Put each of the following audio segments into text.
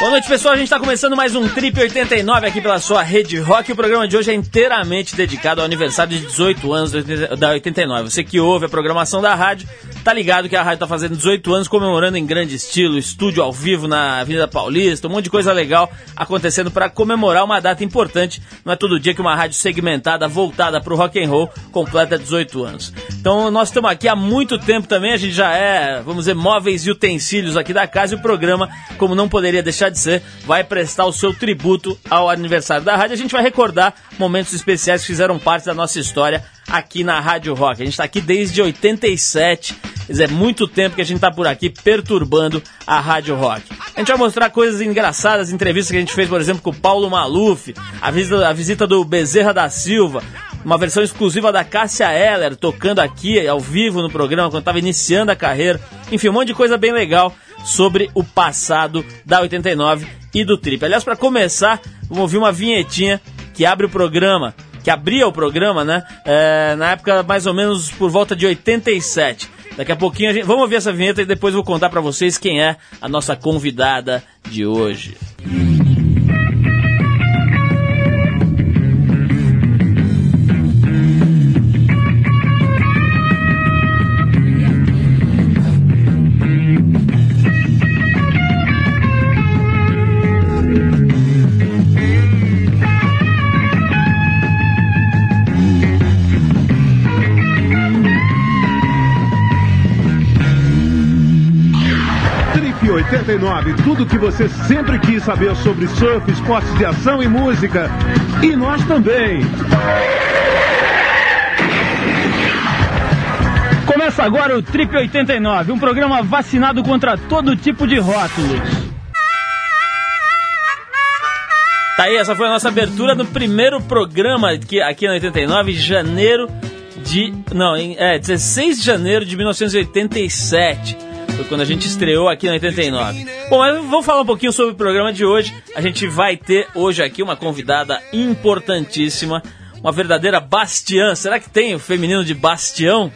Boa noite, pessoal. A gente está começando mais um Trip 89 aqui pela sua rede rock. O programa de hoje é inteiramente dedicado ao aniversário de 18 anos da 89. Você que ouve a programação da rádio, tá ligado que a rádio tá fazendo 18 anos, comemorando em grande estilo, estúdio ao vivo na Avenida Paulista, um monte de coisa legal acontecendo para comemorar uma data importante. Não é todo dia que uma rádio segmentada, voltada pro rock and roll, completa 18 anos. Então nós estamos aqui há muito tempo também, a gente já é, vamos dizer, móveis e utensílios aqui da casa e o programa, como não poderia deixar vai prestar o seu tributo ao aniversário da rádio. A gente vai recordar momentos especiais que fizeram parte da nossa história aqui na Rádio Rock. A gente está aqui desde 87, quer dizer, é muito tempo que a gente está por aqui perturbando a Rádio Rock. A gente vai mostrar coisas engraçadas, entrevistas que a gente fez, por exemplo, com o Paulo Maluf, a visita, a visita do Bezerra da Silva, uma versão exclusiva da Cássia Eller, tocando aqui ao vivo no programa, quando estava iniciando a carreira. Enfim, um monte de coisa bem legal sobre o passado da 89 e do Trip. Aliás, para começar, vamos ouvir uma vinhetinha que abre o programa, que abria o programa, né? É, na época mais ou menos por volta de 87. Daqui a pouquinho a gente... vamos ouvir essa vinheta e depois vou contar para vocês quem é a nossa convidada de hoje. Música 89. Tudo que você sempre quis saber sobre surf, esportes de ação e música. E nós também. Começa agora o Trip 89, um programa vacinado contra todo tipo de rótulos. Tá aí, essa foi a nossa abertura no primeiro programa aqui, aqui na 89, janeiro de. Não, é 16 de janeiro de 1987. Foi quando a gente estreou aqui na 89. Bom, mas vamos falar um pouquinho sobre o programa de hoje. A gente vai ter hoje aqui uma convidada importantíssima, uma verdadeira bastiã. Será que tem o feminino de bastião?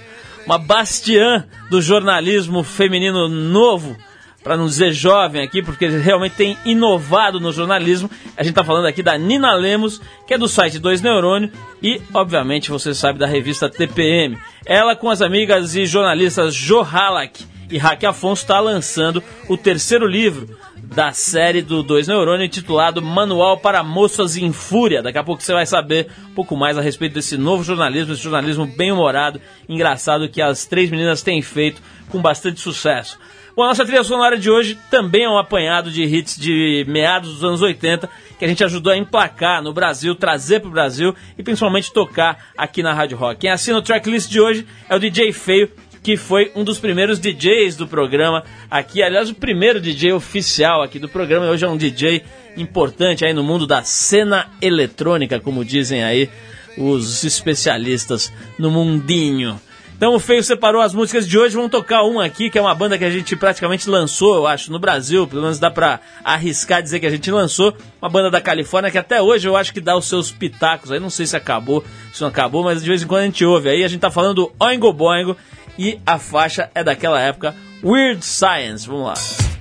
Uma bastiã do jornalismo feminino novo para não dizer jovem aqui, porque realmente tem inovado no jornalismo. A gente está falando aqui da Nina Lemos, que é do site Dois Neurônio e, obviamente, você sabe da revista TPM. Ela com as amigas e jornalistas Jo Halak e Raque Afonso está lançando o terceiro livro da série do Dois Neurônio, intitulado Manual para Moças em Fúria. Daqui a pouco você vai saber um pouco mais a respeito desse novo jornalismo, esse jornalismo bem humorado, engraçado que as três meninas têm feito com bastante sucesso. Bom, a nossa trilha sonora de hoje também é um apanhado de hits de meados dos anos 80 que a gente ajudou a emplacar no Brasil, trazer para o Brasil e principalmente tocar aqui na Rádio Rock. Quem assina o tracklist de hoje é o DJ Feio, que foi um dos primeiros DJs do programa aqui. Aliás, o primeiro DJ oficial aqui do programa. Hoje é um DJ importante aí no mundo da cena eletrônica, como dizem aí os especialistas no mundinho. Então o Feio separou as músicas de hoje, vamos tocar uma aqui, que é uma banda que a gente praticamente lançou, eu acho, no Brasil, pelo menos dá pra arriscar dizer que a gente lançou, uma banda da Califórnia que até hoje eu acho que dá os seus pitacos, aí não sei se acabou, se não acabou, mas de vez em quando a gente ouve aí, a gente tá falando do Oingo Boingo, e a faixa é daquela época, Weird Science. Vamos lá.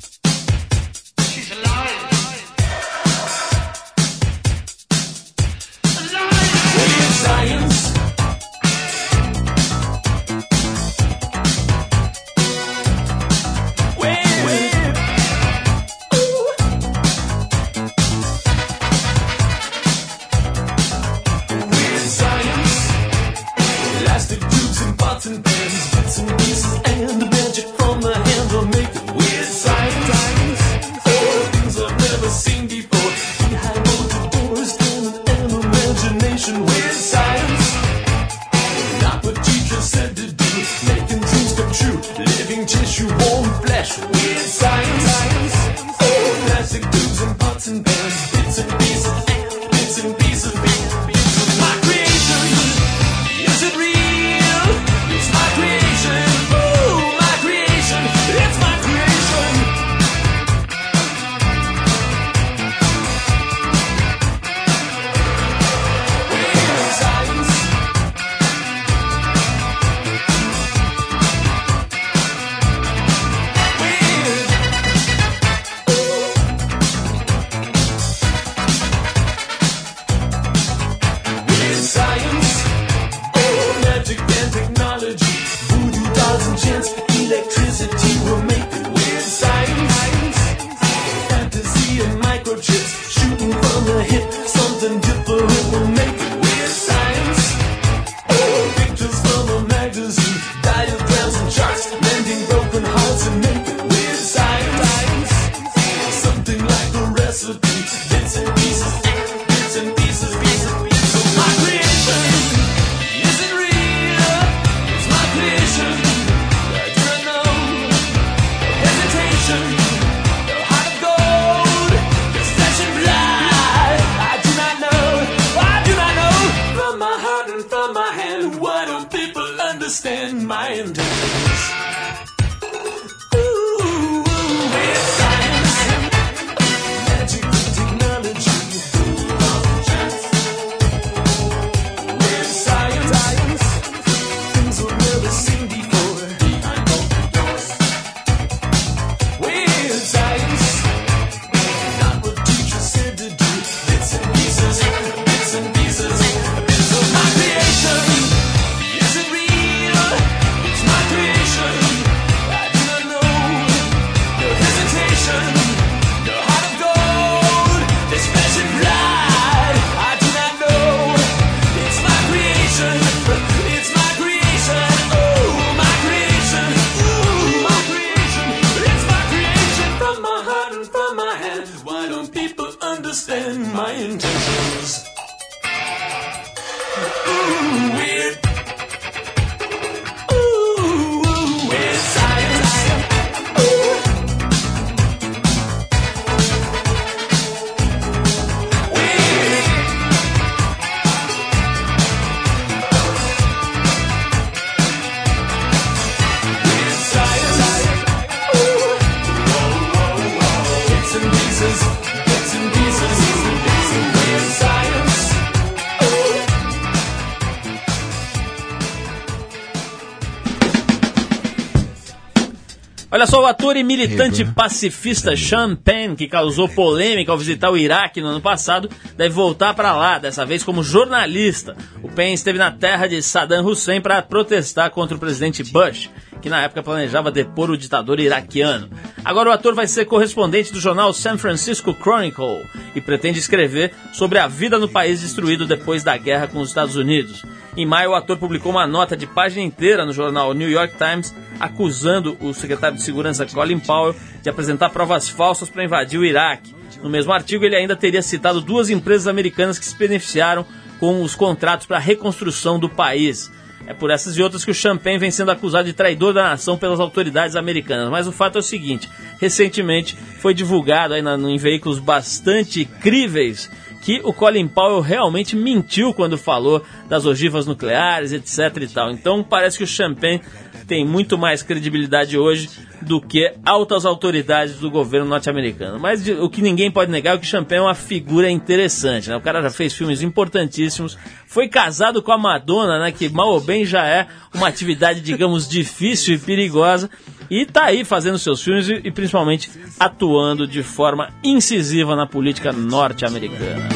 Militante pacifista Sean Penn, que causou polêmica ao visitar o Iraque no ano passado, deve voltar para lá, dessa vez como jornalista. O Penn esteve na terra de Saddam Hussein para protestar contra o presidente Bush, que na época planejava depor o ditador iraquiano. Agora o ator vai ser correspondente do jornal San Francisco Chronicle e pretende escrever sobre a vida no país destruído depois da guerra com os Estados Unidos. Em maio, o ator publicou uma nota de página inteira no jornal New York Times acusando o secretário de Segurança Colin Powell de apresentar provas falsas para invadir o Iraque. No mesmo artigo, ele ainda teria citado duas empresas americanas que se beneficiaram com os contratos para a reconstrução do país. É por essas e outras que o Champagne vem sendo acusado de traidor da nação pelas autoridades americanas. Mas o fato é o seguinte: recentemente foi divulgado aí na, em veículos bastante críveis que o Colin Powell realmente mentiu quando falou das ogivas nucleares, etc e tal. Então parece que o Champagne tem muito mais credibilidade hoje do que altas autoridades do governo norte-americano. Mas o que ninguém pode negar é que Champagne é uma figura interessante. Né? O cara já fez filmes importantíssimos, foi casado com a Madonna, né? que mal ou bem já é uma atividade, digamos, difícil e perigosa. E tá aí fazendo seus filmes e, e principalmente atuando de forma incisiva na política norte-americana.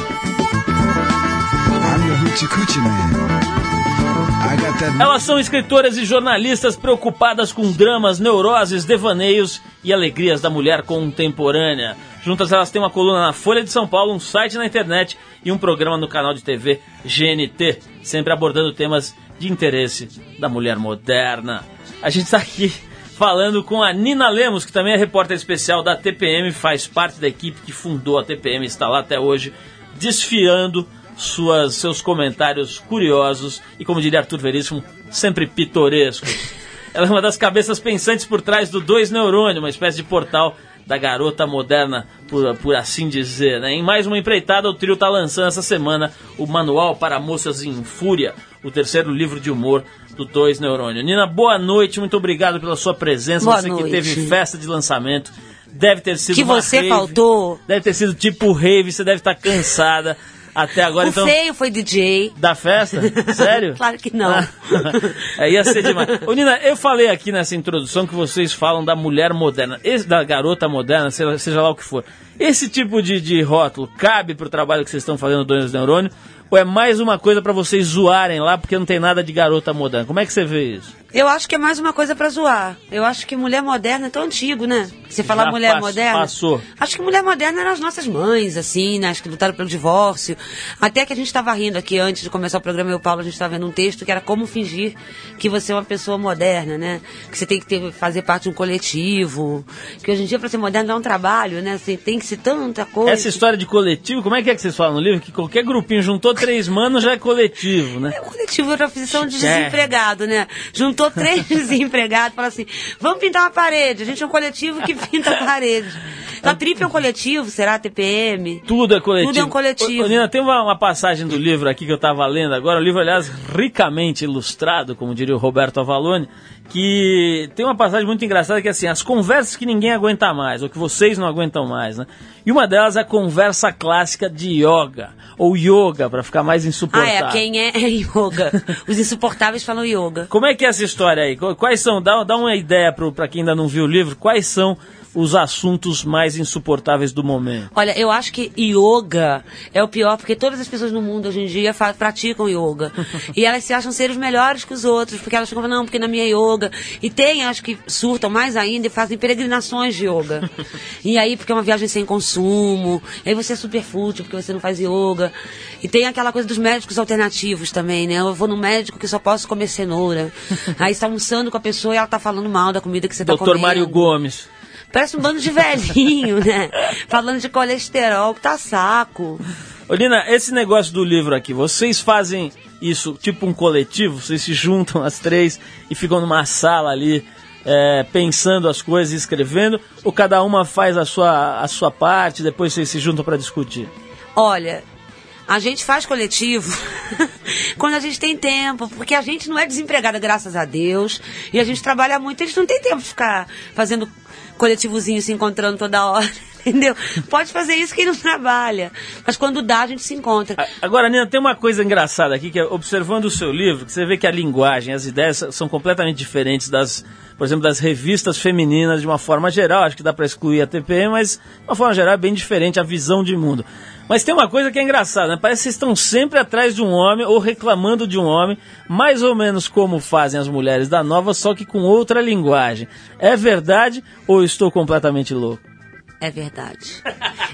Elas são escritoras e jornalistas preocupadas com dramas, neuroses, devaneios e alegrias da mulher contemporânea. Juntas elas têm uma coluna na Folha de São Paulo, um site na internet e um programa no canal de TV GNT, sempre abordando temas de interesse da mulher moderna. A gente está aqui falando com a Nina Lemos, que também é repórter especial da TPM, faz parte da equipe que fundou a TPM, está lá até hoje, desfiando suas, seus comentários curiosos e, como diria Arthur Veríssimo, sempre pitorescos. Ela é uma das cabeças pensantes por trás do Dois Neurônio, uma espécie de portal da garota moderna, por, por assim dizer. Né? Em mais uma empreitada, o trio está lançando essa semana o Manual para Moças em Fúria, o terceiro livro de humor do Dois Neurônio. Nina, boa noite, muito obrigado pela sua presença. Boa você que noite. teve festa de lançamento. Deve ter sido Que você rave. faltou. Deve ter sido tipo rave, você deve estar cansada até agora. o então, feio foi DJ. da festa? Sério? Claro que não. É, ia ser demais. Ô, Nina, eu falei aqui nessa introdução que vocês falam da mulher moderna, da garota moderna, seja lá o que for. Esse tipo de, de rótulo cabe pro trabalho que vocês estão fazendo no Dois Neurônio? Ou é mais uma coisa pra vocês zoarem lá porque não tem nada de garota moderna? Como é que você vê isso? Eu acho que é mais uma coisa pra zoar. Eu acho que mulher moderna é tão antigo, né? Você falar Já mulher pass- moderna. passou. Acho que mulher moderna eram as nossas mães, assim, né? As que lutaram pelo divórcio. Até que a gente estava rindo aqui antes de começar o programa, eu e o Paulo, a gente estava vendo um texto que era como fingir que você é uma pessoa moderna, né? Que você tem que ter, fazer parte de um coletivo. Que hoje em dia, pra ser moderno, dá um trabalho, né? Você tem que ser tanta coisa. Essa história de coletivo, como é que é que vocês falam no livro? Que qualquer grupinho juntou três manos já é coletivo, né? É coletivo de profissão de É. desempregado, né? Juntou três desempregados e falou assim: vamos pintar uma parede. A gente é um coletivo que pinta a parede. A trip é um coletivo, será TPM? Tudo é coletivo. Tudo é um coletivo. Ô, Nina, tem uma, uma passagem do livro aqui que eu estava lendo agora, o livro, aliás, ricamente ilustrado, como diria o Roberto Avalone, que tem uma passagem muito engraçada que é assim, as conversas que ninguém aguenta mais, ou que vocês não aguentam mais, né? E uma delas é a conversa clássica de yoga, ou yoga, para ficar mais Ah, insuportável. é, quem é, é yoga. Os insuportáveis falam yoga. Como é que é essa história aí? Qu- Quais são, dá, dá uma ideia para quem ainda não viu o livro, quais são os assuntos mais insuportáveis do momento? Olha, eu acho que yoga é o pior, porque todas as pessoas no mundo hoje em dia praticam yoga. e elas se acham seres melhores que os outros, porque elas ficam falando, não, porque na minha yoga. E tem, acho que surtam mais ainda e fazem peregrinações de yoga. e aí, porque é uma viagem sem consumo, e aí você é super fútil porque você não faz yoga. E tem aquela coisa dos médicos alternativos também, né? Eu vou no médico que só posso comer cenoura. aí você tá almoçando com a pessoa e ela tá falando mal da comida que você tá comendo. Doutor Mário Gomes. Parece um bando de velhinho, né? Falando de colesterol, que tá saco. Olina, esse negócio do livro aqui, vocês fazem isso tipo um coletivo? Vocês se juntam as três e ficam numa sala ali é, pensando as coisas e escrevendo? Ou cada uma faz a sua, a sua parte depois vocês se juntam para discutir? Olha, a gente faz coletivo quando a gente tem tempo, porque a gente não é desempregada, graças a Deus, e a gente trabalha muito, a gente não tem tempo de ficar fazendo coletivozinho, se encontrando toda hora, entendeu? Pode fazer isso quem não trabalha, mas quando dá, a gente se encontra. Agora, Nina, tem uma coisa engraçada aqui, que é observando o seu livro, que você vê que a linguagem, as ideias são completamente diferentes das, por exemplo, das revistas femininas de uma forma geral. Acho que dá para excluir a TPM, mas de uma forma geral é bem diferente a visão de mundo. Mas tem uma coisa que é engraçada, né? Parece que estão sempre atrás de um homem ou reclamando de um homem, mais ou menos como fazem as mulheres da nova, só que com outra linguagem. É verdade ou estou completamente louco? É verdade.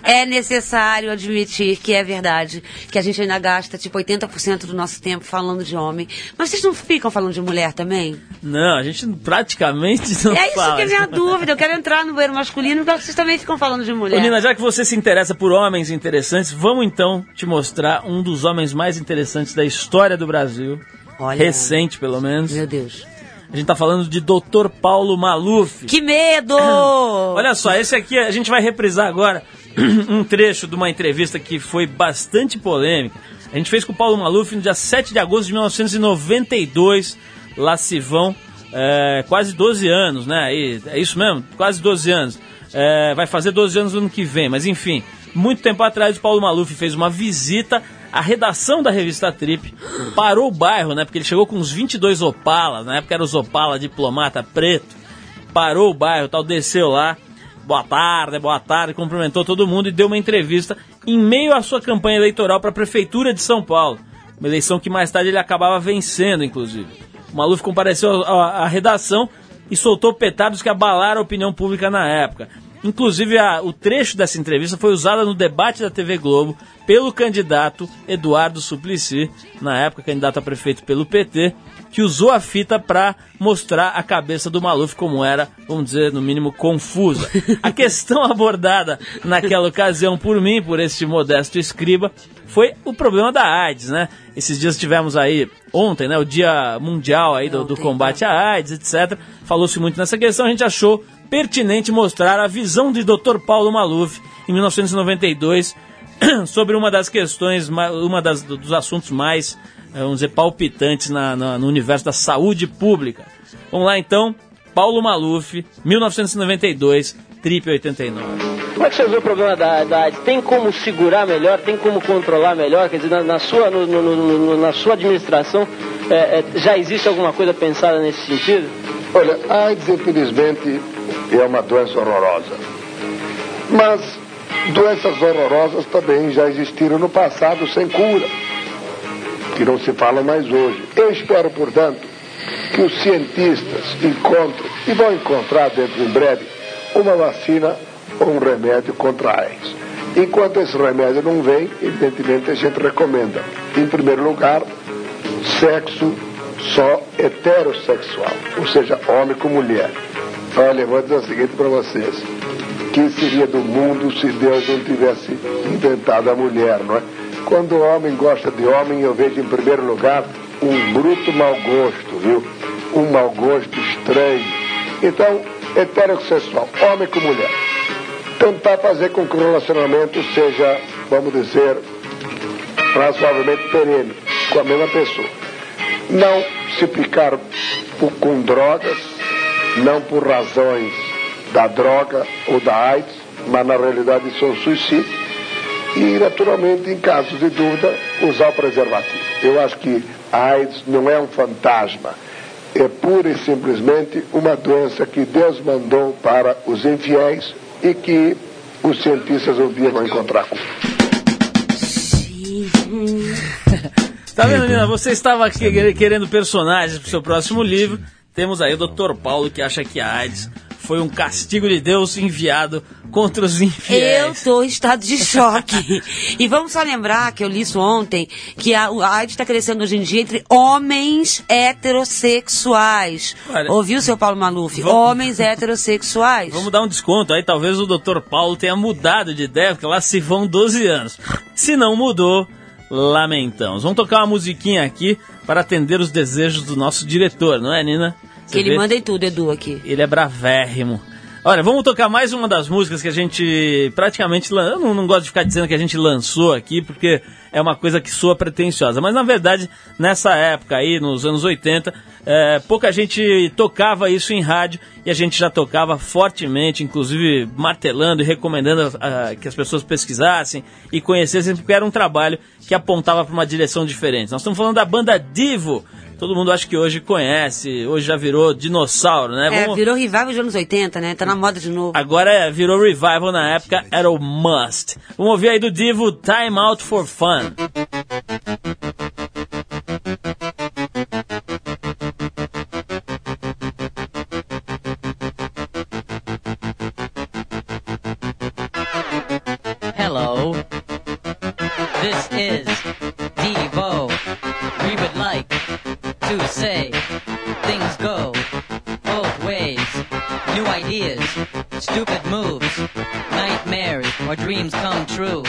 É necessário admitir que é verdade, que a gente ainda gasta tipo 80% do nosso tempo falando de homem. Mas vocês não ficam falando de mulher também? Não, a gente praticamente não é isso fala. que é minha dúvida. Eu quero entrar no banheiro masculino, porque vocês também ficam falando de mulher. Ô, Nina, já que você se interessa por homens interessantes, vamos então te mostrar um dos homens mais interessantes da história do Brasil. Olha. Recente, pelo menos. Meu Deus. A gente tá falando de Dr. Paulo Maluf. Que medo! Olha só, esse aqui a gente vai reprisar agora um trecho de uma entrevista que foi bastante polêmica. A gente fez com o Paulo Maluf no dia 7 de agosto de 1992. Lá se vão é, quase 12 anos, né? E, é isso mesmo? Quase 12 anos. É, vai fazer 12 anos no ano que vem, mas enfim. Muito tempo atrás, o Paulo Maluf fez uma visita à redação da revista Trip. Parou o bairro, né? Porque ele chegou com uns 22 Opalas. Na época era os Opala diplomata preto parou o bairro, tal, desceu lá. Boa tarde, boa tarde, cumprimentou todo mundo e deu uma entrevista em meio à sua campanha eleitoral para a prefeitura de São Paulo. Uma eleição que mais tarde ele acabava vencendo, inclusive. O Maluf compareceu à redação e soltou petardos que abalaram a opinião pública na época. Inclusive, a- o trecho dessa entrevista foi usada no debate da TV Globo pelo candidato Eduardo Suplicy, na época candidato a prefeito pelo PT, que usou a fita para mostrar a cabeça do Maluf como era, vamos dizer, no mínimo confusa. A questão abordada naquela ocasião por mim, por este modesto escriba, foi o problema da AIDS, né? Esses dias tivemos aí ontem, né, o Dia Mundial aí do, do Ontem, combate à AIDS, etc. Falou-se muito nessa questão, a gente achou pertinente mostrar a visão de Dr. Paulo Maluf em 1992 sobre uma das questões, ma- uma das, dos assuntos mais, eh, vamos dizer, palpitantes na- na- no universo da saúde pública. Vamos lá então, Paulo Maluf, 1992, Trip 89. Como é que você vê o problema da, da AIDS? Tem como segurar melhor? Tem como controlar melhor? Quer dizer, na, na sua, no- no- no- no- na sua administração, é, é, já existe alguma coisa pensada nesse sentido? Olha, a AIDS, infelizmente, é uma doença horrorosa. Mas doenças horrorosas também já existiram no passado sem cura, que não se fala mais hoje. Eu espero, portanto, que os cientistas encontrem, e vão encontrar dentro em breve, uma vacina ou um remédio contra a AIDS. Enquanto esse remédio não vem, evidentemente a gente recomenda, em primeiro lugar, sexo só heterossexual, ou seja, homem com mulher. Olha, vou dizer o seguinte para vocês: que seria do mundo se Deus não tivesse inventado a mulher, não é? Quando o homem gosta de homem, eu vejo em primeiro lugar um bruto mau gosto, viu? Um mau gosto estranho. Então, heterossexual, homem com mulher. tentar fazer com que o relacionamento seja, vamos dizer, razoavelmente perene com a mesma pessoa. Não se picar com drogas, não por razões da droga ou da AIDS, mas na realidade um suicídio. E, naturalmente, em casos de dúvida, usar o preservativo. Eu acho que a AIDS não é um fantasma, é pura e simplesmente uma doença que Deus mandou para os infiéis e que os cientistas um dia vão encontrar. Tá vendo, Nina? Você estava que- querendo personagens pro seu próximo livro. Temos aí o Dr. Paulo que acha que a AIDS foi um castigo de Deus enviado contra os Eu infiéis. tô em estado de choque. e vamos só lembrar que eu li isso ontem, que a, a AIDS está crescendo hoje em dia entre homens heterossexuais. Olha, Ouviu, seu Paulo Maluf? vamos- Homens heterossexuais. Vamos dar um desconto aí, talvez o Dr. Paulo tenha mudado de ideia, porque lá se vão 12 anos. Se não mudou, lamentamos. Vamos tocar uma musiquinha aqui para atender os desejos do nosso diretor, não é, Nina? Você Que ele vê? manda em tudo, Edu, aqui. Ele é bravérrimo. Olha, vamos tocar mais uma das músicas que a gente praticamente. Eu não, não gosto de ficar dizendo que a gente lançou aqui, porque é uma coisa que soa pretensiosa. Mas na verdade, nessa época aí, nos anos 80, é, pouca gente tocava isso em rádio e a gente já tocava fortemente, inclusive martelando e recomendando ah, que as pessoas pesquisassem e conhecessem, porque era um trabalho que apontava para uma direção diferente. Nós estamos falando da banda Divo. Todo mundo acho que hoje conhece, hoje já virou dinossauro, né? É, Vamos- virou revival dos anos 80, né? Tá na moda de novo. Agora é, virou revival na época, era o must. Vamos ouvir aí do Divo Time Out for Fun. True.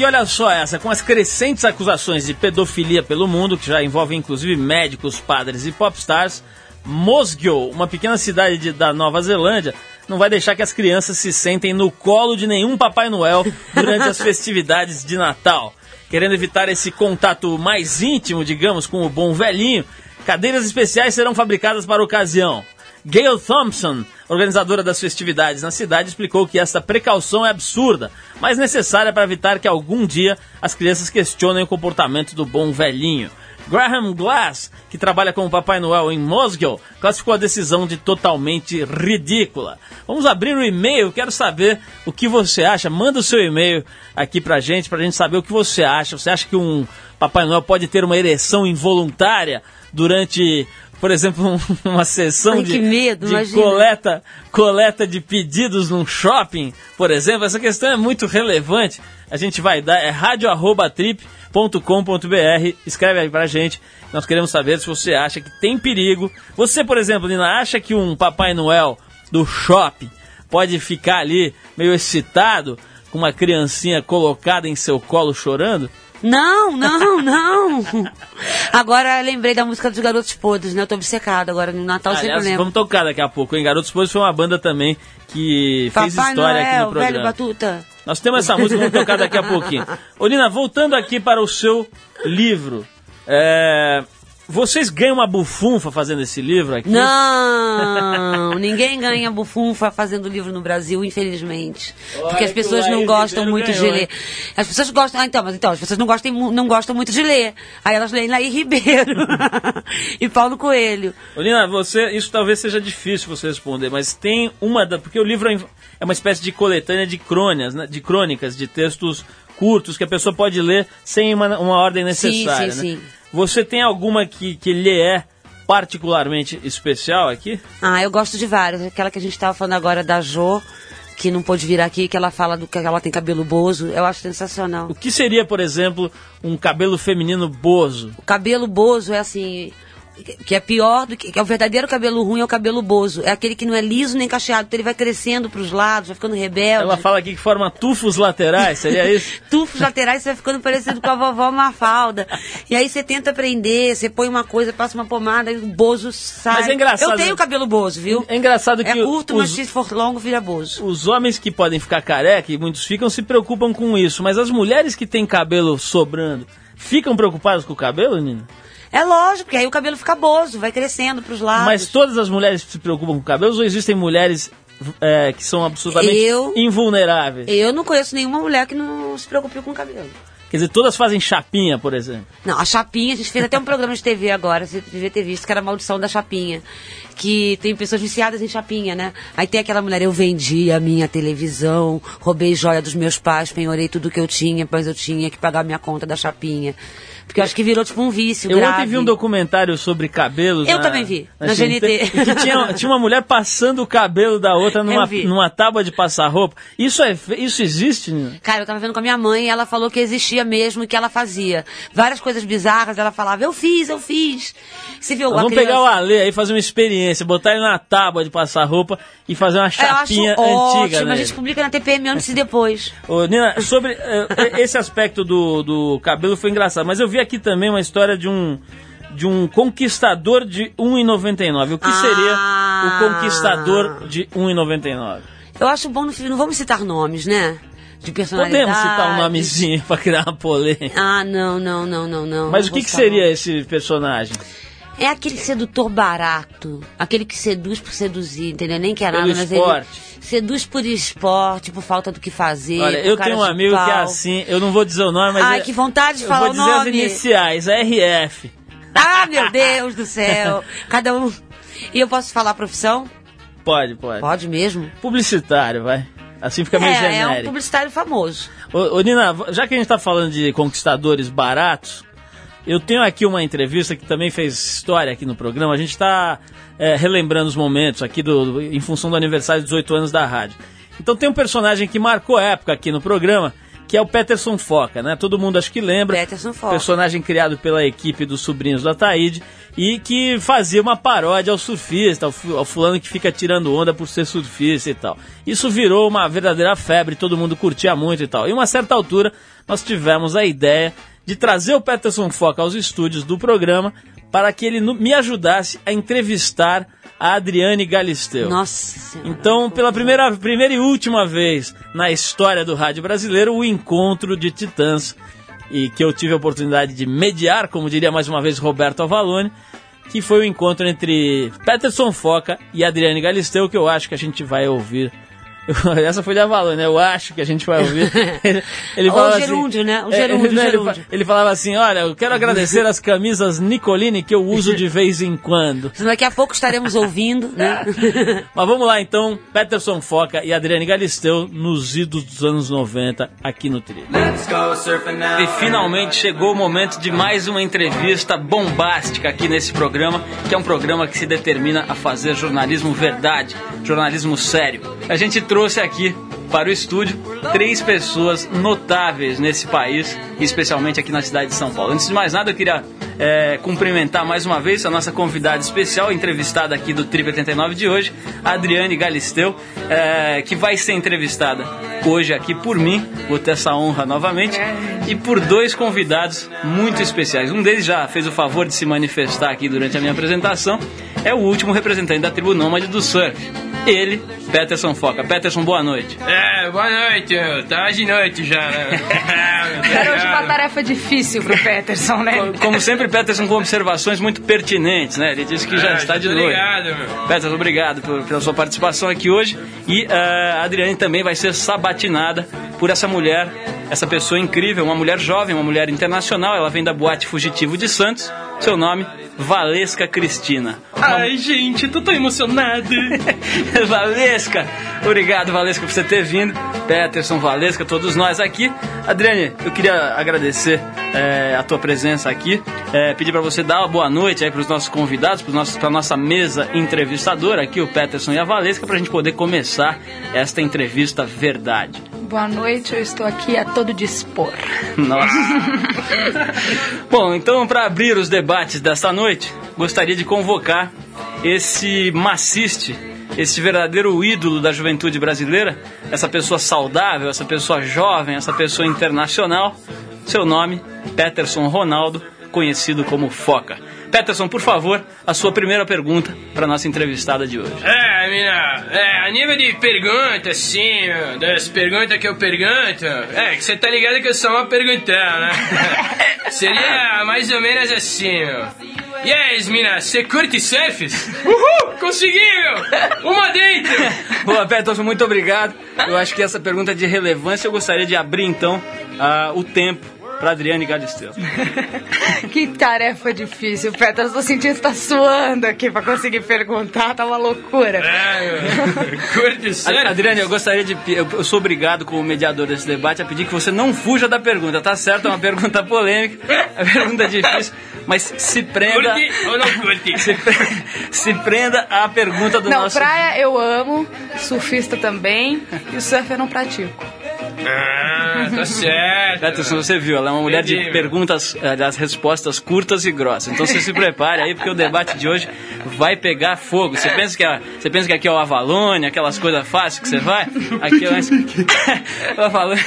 Aqui, olha só essa, com as crescentes acusações de pedofilia pelo mundo, que já envolvem inclusive médicos, padres e popstars, Mosgiel, uma pequena cidade de- da Nova Zelândia, não vai deixar que as crianças se sentem no colo de nenhum Papai Noel durante as festividades de Natal. Querendo evitar esse contato mais íntimo, digamos, com o bom velhinho, Cadeiras especiais serão fabricadas para a ocasião. Gail Thompson, organizadora das festividades na cidade, explicou que esta precaução é absurda, mas necessária para evitar que algum dia as crianças questionem o comportamento do bom velhinho. Graham Glass, que trabalha como Papai Noel em Mosgiel, classificou a decisão de totalmente ridícula. Vamos abrir o e-mail, quero saber o que você acha. Manda o seu e-mail aqui pra gente, pra gente saber o que você acha. Você acha que um Papai Noel pode ter uma ereção involuntária durante, por exemplo, um- uma sessão Ai, de, medo, de coleta, coleta de pedidos num shopping, por exemplo? Essa questão é muito relevante. A gente vai dar, é radio.trip.com.br, escreve aí pra gente. Nós queremos saber se você acha que tem perigo. Você, por exemplo, Nina, acha que um Papai Noel do shopping pode ficar ali meio excitado com uma criancinha colocada em seu colo chorando? Não, não, não. Agora lembrei da música dos Garotos Podres, né? Eu tô obcecada agora no Natal, eu sempre Aliás, lembro. vamos tocar daqui a pouco, hein? Garotos Podres foi uma banda também que fez Papai história aqui no Noel, programa. velho Batuta. Nós temos essa música, vamos tocar daqui a pouquinho. Ô Nina, voltando aqui para o seu livro. é, Vocês ganham uma bufunfa fazendo esse livro aqui? Não, ninguém ganha bufunfa fazendo livro no Brasil, infelizmente. Porque as pessoas não gostam muito de ganhou, ler. hein? As pessoas gostam. Ah, então, mas então, as pessoas não gostam, não gostam muito de ler. Aí elas leem Laí Ribeiro e Paulo Coelho. Ô Nina, você, isso talvez seja difícil você responder, mas tem uma da. Porque o livro é é uma espécie de coletânea de crônicas, né, de crônicas, de textos curtos que a pessoa pode ler sem uma, uma ordem necessária. sim, né? sim. Você tem alguma que, que lhe é particularmente especial aqui? Ah, eu gosto de várias. Aquela que a gente estava falando agora da Jo, que não pôde vir aqui, que ela fala do que ela tem cabelo bozo. Eu acho sensacional. O que seria, por exemplo, um cabelo feminino bozo? O cabelo bozo é assim. Que é pior do que. que é o verdadeiro cabelo ruim é o cabelo bozo. É aquele que não é liso nem cacheado. Então ele vai crescendo pros lados, vai ficando rebelde. Ela fala aqui que forma tufos laterais, seria isso? Tufos laterais, você vai ficando parecido com a vovó Mafalda. E aí você tenta prender, você põe uma coisa, passa uma pomada, e o bozo sai. Mas é engraçado- Eu tenho cabelo bozo, viu? É engraçado que É curto, mas os, se for longo, vira bozo. os homens que podem ficar careca, e muitos ficam, se preocupam com isso. Mas as mulheres que têm cabelo sobrando, ficam preocupadas com o cabelo, Nina? É lógico, porque aí o cabelo fica bozo, vai crescendo pros lados. Mas todas as mulheres se preocupam com cabelos ou existem mulheres é, que são absolutamente Eu- invulneráveis? Eu não conheço nenhuma mulher que não se preocupe com o cabelo. Quer dizer, todas fazem chapinha, por exemplo. Não, a Chapinha, a gente fez até um programa de TV agora, você devia ter visto, que era a maldição da Chapinha. Que tem pessoas viciadas em Chapinha, né? Aí tem aquela mulher, eu vendi a minha televisão, roubei joia dos meus pais, penhorei tudo que eu tinha, mas eu tinha que pagar minha conta da Chapinha. Porque eu acho que virou tipo um vício Eu grave. ontem vi um documentário sobre cabelos. Eu na- também vi, na GNT. e que tinha, tinha uma mulher passando o cabelo da outra numa, numa tábua de passar roupa. Isso, é, isso existe, Nina? Cara, eu tava vendo com a minha mãe e ela falou que existia mesmo e que ela fazia. Várias coisas bizarras, ela falava, eu fiz, eu fiz. Você viu Vamos criança... pegar o Ale aí, fazer uma experiência, botar ele na tábua de passar roupa e fazer uma Eu acho chapinha ótimo, antiga, né? a gente publica na TPM antes e depois. Ô, Nina, sobre eh, esse aspecto do, do cabelo foi engraçado, mas eu vi aqui também uma história de um de um conquistador de 1,99. O que seria Ah. o conquistador de 1,99? Eu acho bom, no filme, não vamos citar nomes, né? De personalidade. Podemos citar um nomezinho pra criar uma polêmica. Ah, não, não, não, não, não. Mas Não o que, que seria esse personagem? É aquele sedutor barato. Aquele que seduz por seduzir, entendeu? Nem quer Pelo nada, mas esporte. ele seduz por esporte, por falta do que fazer. Olha, eu tenho um amigo que é pau. assim, eu não vou dizer o nome, mas. Ai, é- que vontade de eu falar vou o dizer as nome. iniciais, RF. Ah, meu Deus do céu. Cada um. E eu posso falar a profissão? Pode, pode. Pode mesmo. Publicitário, vai. Assim fica meio É, é um genérico. publicitário famoso. Ô, ô, Nina, já que a gente tá falando de conquistadores baratos, eu tenho aqui uma entrevista que também fez história aqui no programa. A gente tá é, relembrando os momentos aqui do, em função do aniversário dos 18 anos da rádio. Então tem um personagem que marcou a época aqui no programa, que é o Peterson Foca, né? Todo mundo acho que lembra. Peterson Foca. Personagem criado pela equipe dos sobrinhos do Ataíde e que fazia uma paródia ao surfista, ao fulano que fica tirando onda por ser surfista e tal. Isso virou uma verdadeira febre, todo mundo curtia muito e tal. E uma certa altura nós tivemos a ideia de trazer o Peterson Foca aos estúdios do programa para que ele me ajudasse a entrevistar a Adriane Galisteu. Nossa Senhora. Então, pela primeira, primeira e última vez na história do rádio brasileiro, o encontro de titãs, e que eu tive a oportunidade de mediar, como diria mais uma vez Roberto Avalone, que foi o encontro entre Peterson Foca e Adriane Galisteu, que eu acho que a gente vai ouvir. Essa foi da Avalon, né? Eu acho que a gente vai ouvir. Ele, ele O falava gerúndio, assim, né? O É, gerúndio, ele gerúndio. ele falava assim: Olha, eu quero agradecer as camisas Nicolini que eu uso de vez em quando. Daqui a pouco estaremos ouvindo, né? Mas vamos lá então, Peterson Foca e Adriane Galisteu nos idos dos anos 90 aqui no Trilho. Let's go surfing now. E finalmente chegou o momento de mais uma entrevista bombástica aqui nesse programa, que é um programa que se determina a fazer jornalismo verdade, jornalismo sério. A gente trouxe aqui para o estúdio três pessoas notáveis nesse país, especialmente aqui na cidade de São Paulo. Antes de mais nada, eu queria é, cumprimentar mais uma vez a nossa convidada especial, entrevistada aqui do Trip 89 de hoje, Adriane Galisteu, é, que vai ser entrevistada hoje aqui por mim, vou ter essa honra novamente, e por dois convidados muito especiais. Um deles já fez o favor de se manifestar aqui durante a minha apresentação, é o último representante da tribo nômade do surf. Ele, Peterson Foca. Peterson, boa noite. É, boa noite. Tá de noite já, né? Era hoje uma tarefa difícil pro Peterson, né? Como sempre, Peterson com observações muito pertinentes, né? Ele disse que já É, está de noite. ligado, meu. Peterson, obrigado por- pela sua participação aqui hoje. E eh, a Adriane também vai ser sabatinada por essa mulher, essa pessoa incrível, uma mulher jovem, uma mulher internacional. Ela vem da Boate Fugitivo de Santos. Seu nome, Valesca Cristina. Ai, gente, tô tão emocionado. Valesca, obrigado Valesca por você ter vindo. Peterson, Valesca, todos nós aqui. Adriane, eu queria agradecer eh, a tua presença aqui. Eh, pedir para você dar uma boa noite aí para os nossos convidados, para nossa mesa entrevistadora aqui, o Peterson e a Valesca, para a gente poder começar esta entrevista verdade. Boa noite, eu estou aqui a todo dispor. Nossa. Bom, então para abrir os debates desta noite, gostaria de convocar esse maciste, esse verdadeiro ídolo da juventude brasileira, essa pessoa saudável, essa pessoa jovem, essa pessoa internacional. Seu nome, Peterson Ronaldo, conhecido como Foca. Peterson, por favor, a sua primeira pergunta para nossa entrevistada de hoje. É, mina, é, a nível de pergunta, meu, das perguntas que eu pergunto, é, que você tá ligado que eu sou uma perguntão, né? Seria mais ou menos assim, meu. Aí, mina, você curte surfs? Uhul, consegui, meu! Uma dentro! Boa, Peterson, muito obrigado. Eu acho que essa pergunta é de relevância. Eu gostaria de abrir, então, ah, o tempo para Adriane Galisteu. Que tarefa difícil, Peterson. Tô sentindo que tá suando aqui pra conseguir perguntar, tá uma loucura. É, surf? Adriane, eu gostaria de. Eu eu sou obrigado, como mediador desse debate, a pedir que você não fuja da pergunta, tá certo? É uma pergunta polêmica, é uma pergunta difícil, mas se prenda. Curte ou não curte? Se, pre- se prenda à pergunta do Não, nosso. praia eu amo, surfista também, e o surf eu não pratico. Ah, tá certo. Peterson, você viu, ela é uma mulher de Entendi. perguntas, eh, das respostas curtas e grossas. Então você se prepare aí, porque o debate de hoje vai pegar fogo. Você pensa que, é- você pensa que aqui é o Avalone, aquelas coisas fáceis que você vai? Aqui é mais... o Avalone.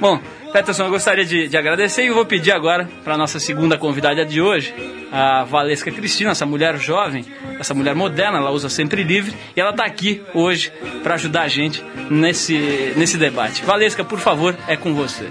Bom, Peterson, eu gostaria de, de agradecer e vou pedir agora para nossa segunda convidada de hoje, a Valesca Cristina, essa mulher jovem, essa mulher moderna, ela usa sempre livre e ela está aqui hoje para ajudar a gente nesse, nesse debate. Valesca, por favor, é com você.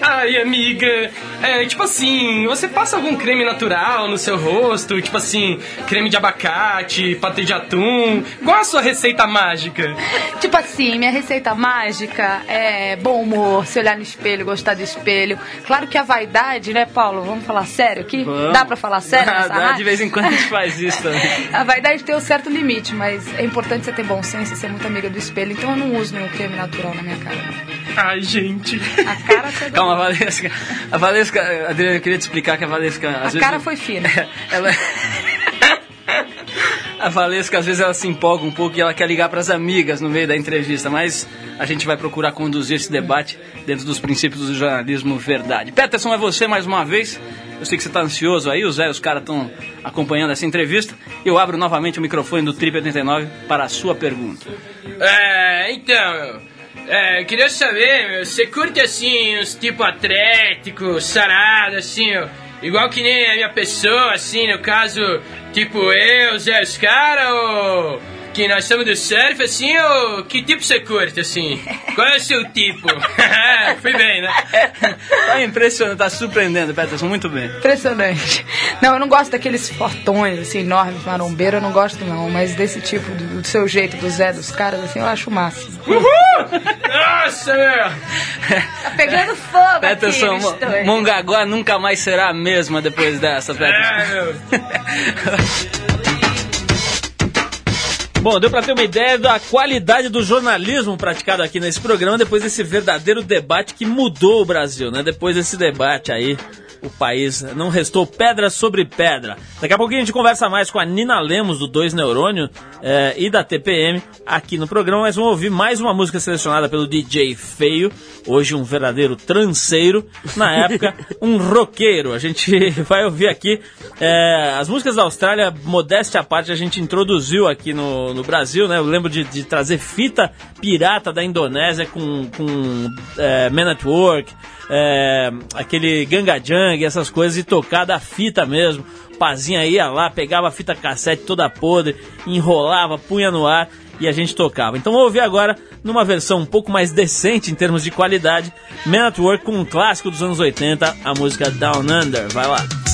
Ai, amiga, é tipo assim, você passa algum creme natural no seu rosto, tipo assim, creme de abacate, patê de atum, qual a sua receita mágica? Tipo assim, minha receita mágica é bom humor, se olhar no espelho, gostar do espelho. Claro que a vaidade, né, Paulo? Vamos falar sério aqui? Vamos. Dá pra falar sério Dá, de vez em quando a gente faz isso também. A vaidade tem um certo limite, mas é importante você ter bom senso e ser muito amiga do espelho. Então eu não uso nenhum creme natural na minha cara. Ai, gente. A cara toda. Calma, a Valesca. A Valesca, Adriana, eu queria te explicar que a Valesca. Às A vezes, cara foi fina. ela. A Valesca, às vezes, ela se empolga um pouco e ela quer ligar para as amigas no meio da entrevista, mas a gente vai procurar conduzir esse debate dentro dos princípios do jornalismo verdade. Peterson, é você mais uma vez. Eu sei que você está ansioso aí, o Zé e os caras estão acompanhando essa entrevista. Eu abro novamente o microfone do Trip 89 para a sua pergunta. É, então, é, queria saber, meu, você curte assim, uns tipo atlético, sarado, assim, ó, igual que nem a minha pessoa, assim, no caso, tipo eu, Zé, os caras, ou que nós estamos do surf, assim, ou que tipo você curte, assim? Qual é o seu tipo? Fui bem, né? Tá impressionante, tá surpreendendo, Peterson, muito bem. Impressionante. Não, eu não gosto daqueles fortões, assim, enormes, marombeiro, eu não gosto não. Mas desse tipo, do, do seu jeito, do Zé, dos caras, assim, eu acho o máximo. Nossa, meu! Tá pegando fogo Peterson, aqui, Mongaguá nunca mais será a mesma depois dessa, Peterson. É, meu. Bom, deu pra ter uma ideia da qualidade do jornalismo praticado aqui nesse programa depois desse verdadeiro debate que mudou o Brasil, né? Depois desse debate aí, o país não restou pedra sobre pedra. Daqui a pouquinho a gente conversa mais com a Nina Lemos do Dois Neurônio eh, e da TPM aqui no programa, mas vamos ouvir mais uma música selecionada pelo DJ Feio, hoje um verdadeiro tranceiro, na época um roqueiro. A gente vai ouvir aqui eh, as músicas da Austrália, modéstia à parte, a gente introduziu aqui no, no Brasil, né? Eu lembro de, de trazer fita pirata da Indonésia com, com eh, Man at Work, eh, aquele Ganga Jang, essas coisas, e tocar da fita mesmo. Pazinha ia lá, pegava a fita cassete toda podre, enrolava, punha no ar e a gente tocava. Então vamos ouvir agora, numa versão um pouco mais decente em termos de qualidade, Man at Work com um clássico dos anos 80, a música Down Under. Vai lá.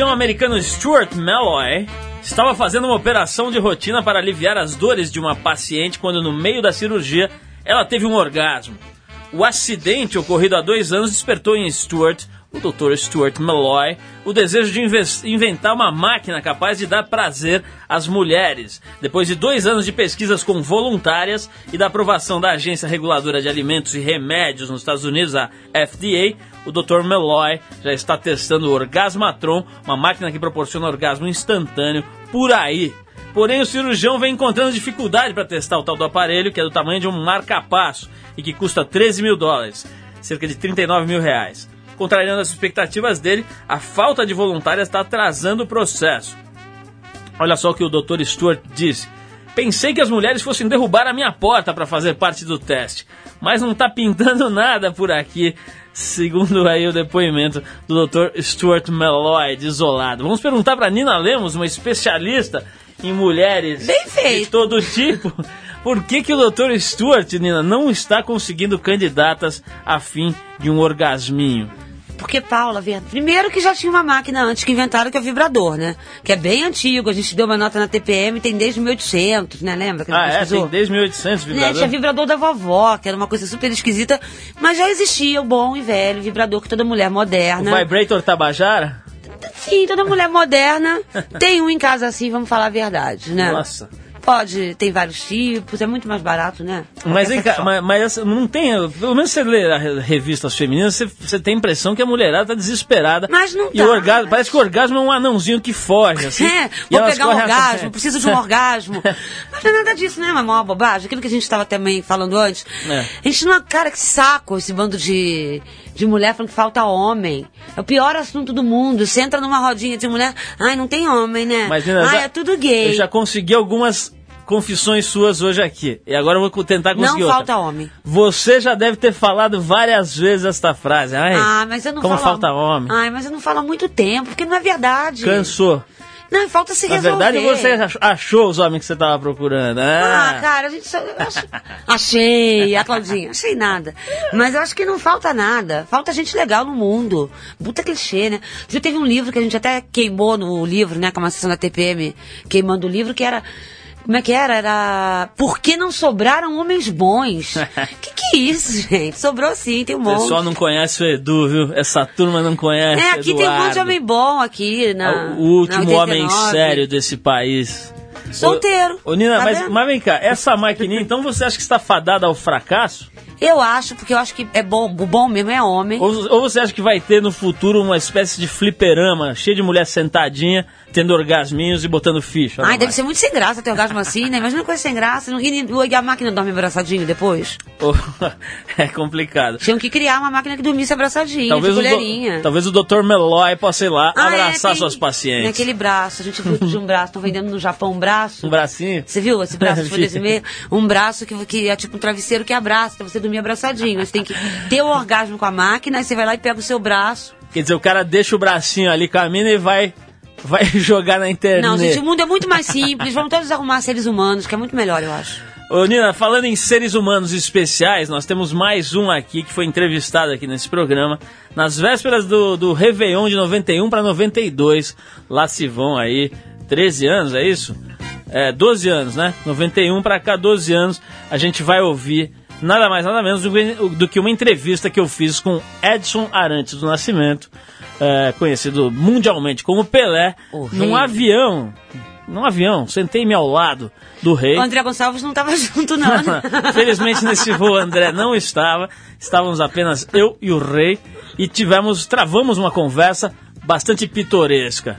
Cirurgião americano Stuart Malloy estava fazendo uma operação de rotina para aliviar as dores de uma paciente quando no meio da cirurgia ela teve um orgasmo. O acidente ocorrido há dois anos despertou em Stuart, o Dr. Stuart Malloy, o desejo de inventar uma máquina capaz de dar prazer às mulheres. Depois de dois anos de pesquisas com voluntárias e da aprovação da Agência Reguladora de Alimentos e Remédios nos Estados Unidos, a FDA, o Dr. Malloy já está testando o Orgasmatron, uma máquina que proporciona orgasmo instantâneo por aí. Porém, o cirurgião vem encontrando dificuldade para testar o tal do aparelho, que é do tamanho de um marca-passo e que custa 13 mil dólares, cerca de 39 mil reais. Contrariando as expectativas dele, a falta de voluntárias está atrasando o processo. Olha só o que o Dr. Stuart disse. Pensei que as mulheres fossem derrubar a minha porta para fazer parte do teste, mas não tá pintando nada por aqui, segundo aí o depoimento do Dr. Stuart Malloy, desolado. Vamos perguntar para Nina Lemos, uma especialista em mulheres de todo tipo, por que, que o Dr. Stuart, Nina, não está conseguindo candidatas a fim de um orgasminho? Porque, Paula? Primeiro que já tinha uma máquina antes que inventaram que é o vibrador, né? Que é bem antigo, a gente deu uma nota na TPM, tem desde 1800, né? Lembra? Que Ah, é? pesquisou? Tem desde 1800 Né, vibrador? tinha vibrador da vovó, que era uma coisa super esquisita, mas já existia o bom e velho vibrador que toda mulher O moderna. Vibrator Tabajara? Sim, toda mulher moderna tem um em casa assim, vamos falar a verdade, né? Nossa. Pode, tem vários tipos, é muito mais barato, né? Mas, vem cá, mas, mas essa- não tem. Pelo menos você lê a re- revistas femininas, você, você tem a impressão que a mulherada tá desesperada. Mas não E tá. o orgasmo, parece que o orgasmo é um anãozinho que foge, assim. É, vou pegar um orgasmo, preciso de um orgasmo. Mas não é nada disso, né? É uma bobagem. Aquilo que a gente estava também falando antes. É. A gente não. Cara, que saco esse bando de, de mulher falando que falta homem. É o pior assunto do mundo. Você entra numa rodinha de mulher. Ai, não tem homem, né? Mas, Nina, Ai, já- é tudo gay. Eu já consegui algumas confissões suas hoje aqui. E agora eu vou tentar Não conseguir outra. falta homem. Você já deve ter falado várias vezes esta frase. Ai, ah, mas eu não como falo. falta homem. Ai, mas eu não falo há muito tempo, porque não é verdade. Cansou. Não, falta se Na resolver. verdade, você ach- achou os homens que você estava procurando. Ah, Ah, cara, a gente só, acho- achei, a Claudinha, achei nada. Mas eu acho que não falta nada. Falta gente legal no mundo. Puta clichê, né? Já teve um livro que a gente até queimou no livro, né? Com uma sessão da TPM, queimando o livro, que era. Como é que era? Era. Por que não sobraram homens bons? que que é isso, gente? Sobrou sim, tem um o monte. pessoal não conhece o Edu, viu? Essa turma não conhece É, aqui tem um monte de Eduardo. homem bom aqui na. o último na homem 89. sério desse país. Solteiro. Ô, Nina, Tá mas, mas vem cá, essa maquininha, então você acha que está fadada ao fracasso? Eu acho, porque eu acho que é bom, o bom mesmo é homem. Ou, ou você acha que vai ter no futuro uma espécie de fliperama, cheio de mulher sentadinha, tendo orgasminhos e botando ficha? Ai, deve ser muito sem graça ter orgasmo assim, né? Imagina uma coisa sem graça. E, a máquina dorme abraçadinho depois. é complicado. Tinham que criar uma máquina que dormisse abraçadinho, Talvez de o, colherinha. do, talvez o Dr. Meloy possa ir lá Ah, é, abraçar tem- suas pacientes. Naquele braço, a gente viu de um braço, estão vendendo no Japão um braço. Um bracinho? Você viu esse braço desse meio? Um braço que, que é tipo um travesseiro que abraça, pra você dormir abraçadinho. Você tem que ter o orgasmo com a máquina, aí você vai lá e pega o seu braço. Quer dizer, o cara deixa o bracinho ali, camina e vai, vai jogar na internet. Não, gente, o mundo é muito mais simples. Vamos todos arrumar seres humanos, que é muito melhor, eu acho. Ô Nina, falando em seres humanos especiais, nós temos mais um aqui que foi entrevistado aqui nesse programa, nas vésperas do, do Réveillon de 91 para 92. Lá se vão aí 13 anos, é isso? É, 12 anos, né? 91 para cá, 12 anos. A gente vai ouvir nada mais, nada menos do, que- uma entrevista que eu fiz com Edson Arantes do Nascimento, é, conhecido mundialmente como Pelé, O num rei. avião. Num avião, sentei-me ao lado do rei. O André Gonçalves não estava junto, não. né? Felizmente nesse voo André não estava, estávamos apenas eu e o rei e tivemos, travamos uma conversa bastante pitoresca,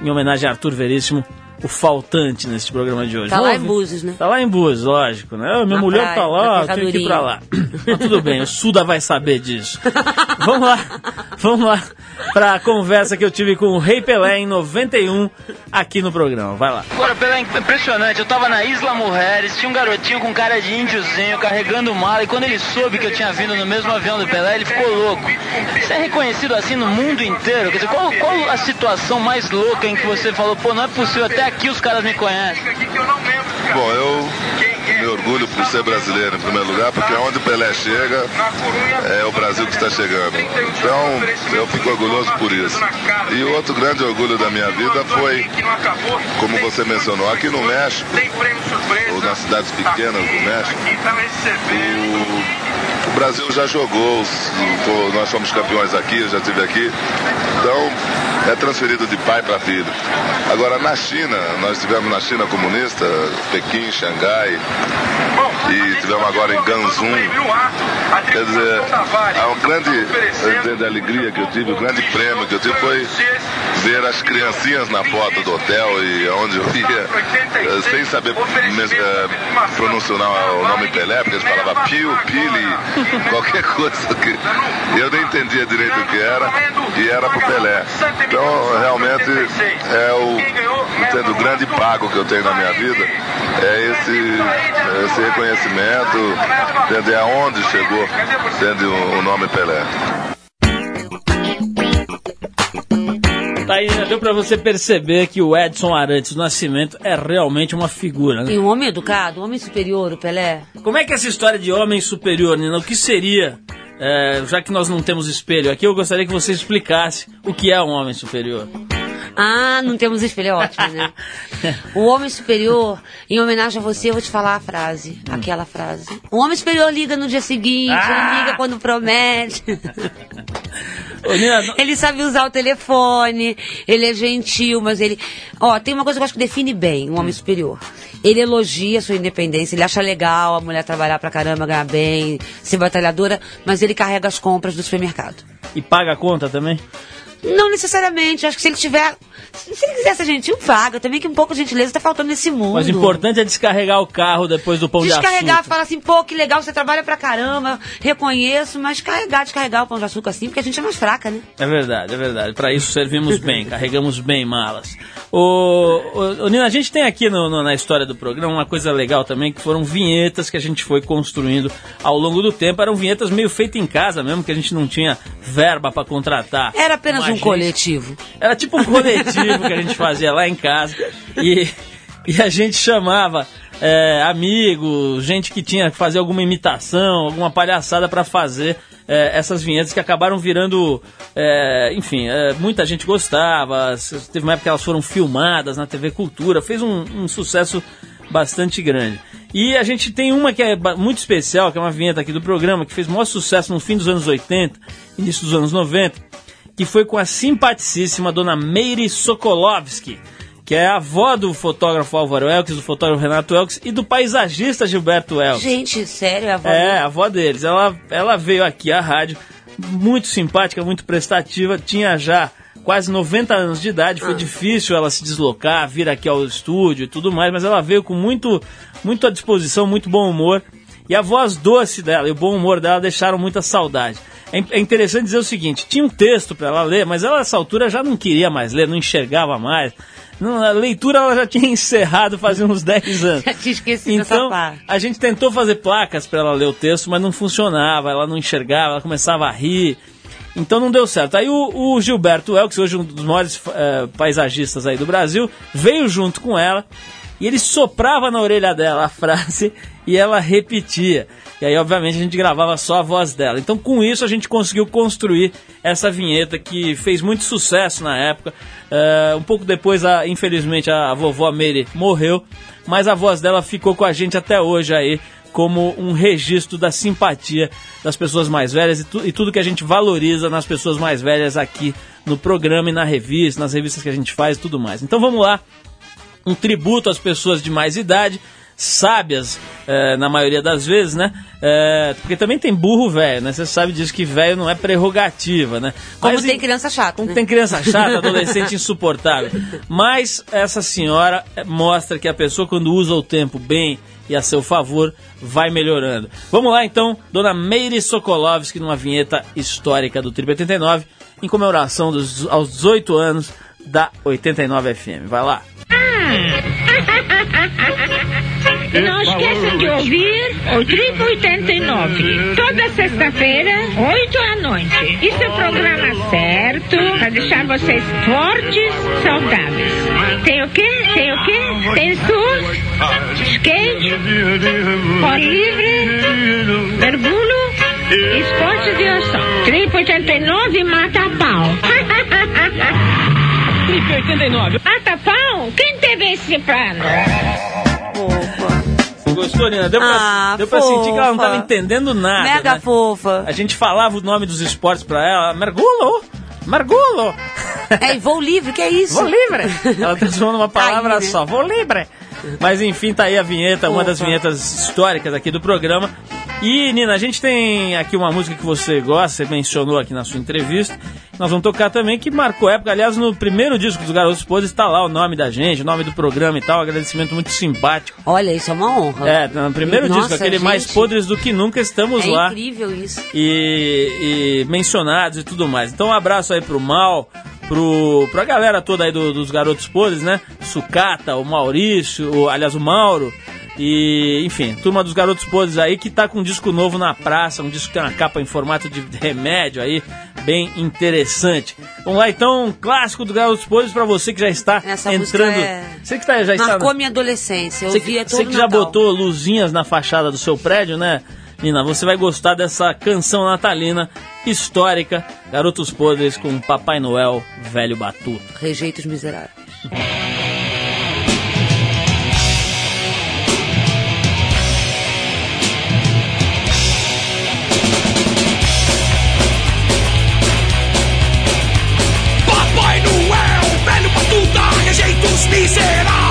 em homenagem a Arthur Veríssimo, o faltante neste programa de hoje. Tá Vamos lá em? Búzios, né? Tá lá em Búzios, lógico, né? Minha Na mulher praia, tá lá, eu tenho que ir pra lá. Mas tudo bem, o Suda vai saber disso. vamos lá, vamos lá pra conversa que eu tive com o Rei Pelé em 91 aqui no programa. Vai lá. Agora, Pelé, é impressionante. Eu tava na Isla Mujeres, tinha um garotinho com cara de índiozinho carregando mala. E quando ele soube que eu tinha vindo no mesmo avião do Pelé, ele ficou louco. Você é reconhecido assim no mundo inteiro? Quer dizer, qual, qual a situação mais louca em que você falou, pô, não é possível, até aqui os caras me conhecem? Bom, eu me orgulho por ser brasileiro em primeiro lugar, porque onde o Pelé chega, é o Brasil que está chegando. Então, eu fico orgulhoso por isso. E o outro grande orgulho da minha vida foi, como você mencionou, aqui no México, ou nas cidades pequenas do México, o, o Brasil já jogou, nós somos campeões aqui, eu já estive aqui. Então, é transferido de pai para filho. Agora, na China, nós tivemos na China comunista, Pequim, Xangai, e tivemos agora em Ganzum. Quer dizer, a um grande grande alegria que eu tive, o grande prêmio que eu tive foi ver as criancinhas na porta do hotel e onde eu ia, sem saber eh, pronunciar o nome Pelé, porque eles falavam Pio, Pili, qualquer coisa que eu nem entendia direito o que era, e era pro Pelé. Então, realmente, é o, o grande pago que eu tenho na minha vida é esse, esse reconhecimento, entender aonde chegou, entende, o, o nome Pelé. Tá aí, né? deu pra você perceber que o Edson Arantes do Nascimento é realmente uma figura, né? E um homem educado, um homem superior, o Pelé. Como é que é essa história de homem superior, Nina? O que seria, é, já que nós não temos espelho aqui, eu gostaria que você explicasse o que é um homem superior. Ah, não temos espelho, é ótimo, né? O homem superior, em homenagem a você, eu vou te falar a frase. Aquela frase. O homem superior liga no dia seguinte, Ah! ele liga quando promete. Ele sabe usar o telefone, ele é gentil, mas ele. Ó, tem uma coisa que eu acho que define bem um homem superior. Ele elogia a sua independência, ele acha legal a mulher trabalhar pra caramba, ganhar bem, ser batalhadora, mas ele carrega as compras do supermercado. e paga a conta também? Não necessariamente, acho que se ele tiver. Se ele quiser ser gentil, paga. Também que um pouco de gentileza tá faltando nesse mundo. Mas o importante é descarregar o carro depois do pão de Descarregar, açúcar. falar assim, pô, que legal, você trabalha pra caramba, reconheço, mas carregar, descarregar o pão de açúcar assim, porque a gente é mais fraca, né? É verdade, é verdade. Pra isso servimos bem, carregamos bem malas. Ô, ô, ô, Nina, a gente tem aqui no- no- na história do programa uma coisa legal também, que foram vinhetas que a gente foi construindo ao longo do tempo. Eram vinhetas meio feitas em casa mesmo, que a gente não tinha verba pra contratar. Era apenas um coletivo. Era tipo um coletivo que a gente fazia lá em casa. E, e a gente chamava é, amigos, gente que tinha que fazer alguma imitação, alguma palhaçada pra fazer é, essas vinhetas que acabaram virando. é, enfim, é, muita gente gostava. Teve uma época que elas foram filmadas na TV Cultura, fez um, um sucesso bastante grande. E a gente tem uma que é muito especial, que é uma vinheta aqui do programa, que fez maior sucesso no fim dos anos 80, início dos anos 90, que foi com a simpaticíssima dona Meire Sokolovski, que é a avó do fotógrafo Álvaro Elks, do fotógrafo Renato Elks e do paisagista Gilberto Elks. Gente, sério, a avó É, a avó deles. Ela, ela veio aqui à rádio, muito simpática, muito prestativa, tinha já quase 90 anos de idade, foi difícil ela se deslocar, vir aqui ao estúdio e tudo mais, mas ela veio com muito, muito à disposição, muito bom humor. E a voz doce dela e o bom humor dela deixaram muita saudade. É é interessante dizer o seguinte: tinha um texto para ela ler, mas ela, nessa altura, já não queria mais ler, não enxergava mais. A leitura ela já tinha encerrado fazia uns 10 anos. Já tinha esquecido essa Então, parte. a gente tentou fazer placas para ela ler o texto, mas não funcionava, ela não enxergava, ela começava a rir. Então não deu certo. Aí o, o Gilberto Elks, hoje um dos maiores eh, paisagistas aí do Brasil, veio junto com ela e ele soprava na orelha dela a frase e ela repetia. E aí, obviamente, a gente gravava só a voz dela. Então, com isso, a gente conseguiu construir essa vinheta que fez muito sucesso na época. Eh, um pouco depois, a- infelizmente, a, vovó Meire morreu, mas a voz dela ficou com a gente até hoje aí como um registro da simpatia das pessoas mais velhas e, tu- e tudo que a gente valoriza nas pessoas mais velhas aqui no programa e na revista, nas revistas que a gente faz e tudo mais. Então vamos lá, um tributo às pessoas de mais idade, sábias eh, na maioria das vezes, né? Eh, porque também tem burro velho, né? Você sabe disso que velho não é prerrogativa, né? Como Mas, tem criança chata, como né? tem criança chata, adolescente insuportável. Mas essa senhora eh, mostra que a pessoa, quando usa o tempo bem e a seu favor, vai melhorando. Vamos lá então, Dona Meire Sokolovski, numa vinheta histórica do Tribo 89, em comemoração dos, aos 18 anos da 89 FM. Vai lá. Não esqueçam de ouvir o Tribo 89, toda sexta-feira, 8 à noite. Isso é o programa certo para deixar vocês fortes, saudáveis. Tem o quê? Tem o quê? Tem surf, skate, pó livre, mergulho, esporte de ação. Tribo 89 mata a pau. Clipe 89. Mata pau? Quem teve esse plano? Opa. Gostou, Nina? Deu pra, Ah, deu pra sentir que ela não tava entendendo nada. Mega né? fofa. A gente falava o nome dos esportes pra ela, mergulo, mergulo. É, e voo livre, que é isso? Vou livre. Ela transformou numa palavra Tá né? só, vou livre. Mas enfim, tá aí a vinheta, uma das vinhetas históricas aqui do programa. E, Nina, a gente tem aqui uma música que você gosta, você mencionou aqui na sua entrevista. Nós vamos tocar também, que marcou época. Aliás, no primeiro disco dos Garotos Podres está lá o nome da gente, o nome do programa e tal. Um agradecimento muito simpático. Olha, isso é uma honra. É, no primeiro Nossa, disco, aquele gente. mais podres do que nunca, estamos é lá incrível isso. e, e mencionados e tudo mais. Então um abraço aí pro Mal, pro, pra galera toda aí do- dos Garotos Podres, né? Sucata, o Maurício, o, aliás, o Mauro. E, enfim, turma dos Garotos Podres aí que tá com um disco novo na praça, um disco que tem uma capa em formato de remédio aí, bem interessante. Vamos lá então, um clássico dos Garotos Podres pra você que já está Essa entrando. é- Você que tá, já está. Marcou minha adolescência. Eu Você via que, todo você que já Natal. botou luzinhas na fachada do seu prédio, né, Nina? Você vai gostar dessa canção natalina histórica, Garotos Podres com Papai Noel, Velho Batuta. Rejeitos miseráveis. Rejeitos miseráveis.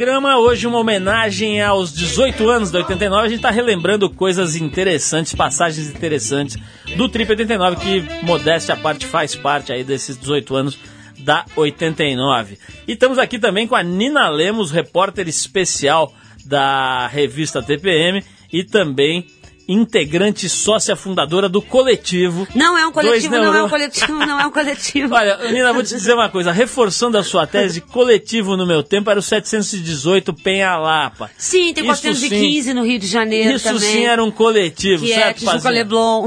Programa. Hoje, uma homenagem aos 18 anos da 89. A gente está relembrando coisas interessantes, passagens interessantes do Trip 89, que, modéstia à parte, faz parte aí desses 18 anos da 89. E estamos aqui também com a Nina Lemos, repórter especial da revista TPM e também integrante sócia fundadora do coletivo. Não é um coletivo, não é um coletivo, não é um coletivo. Olha, Nina, vou te dizer uma coisa. Reforçando a sua tese, coletivo no meu tempo era o 718 Penha Lapa. Sim, tem Isso 415 sim. no Rio de Janeiro Isso também. sim era um coletivo, que é certo, Tijuca Pazinha? Leblon.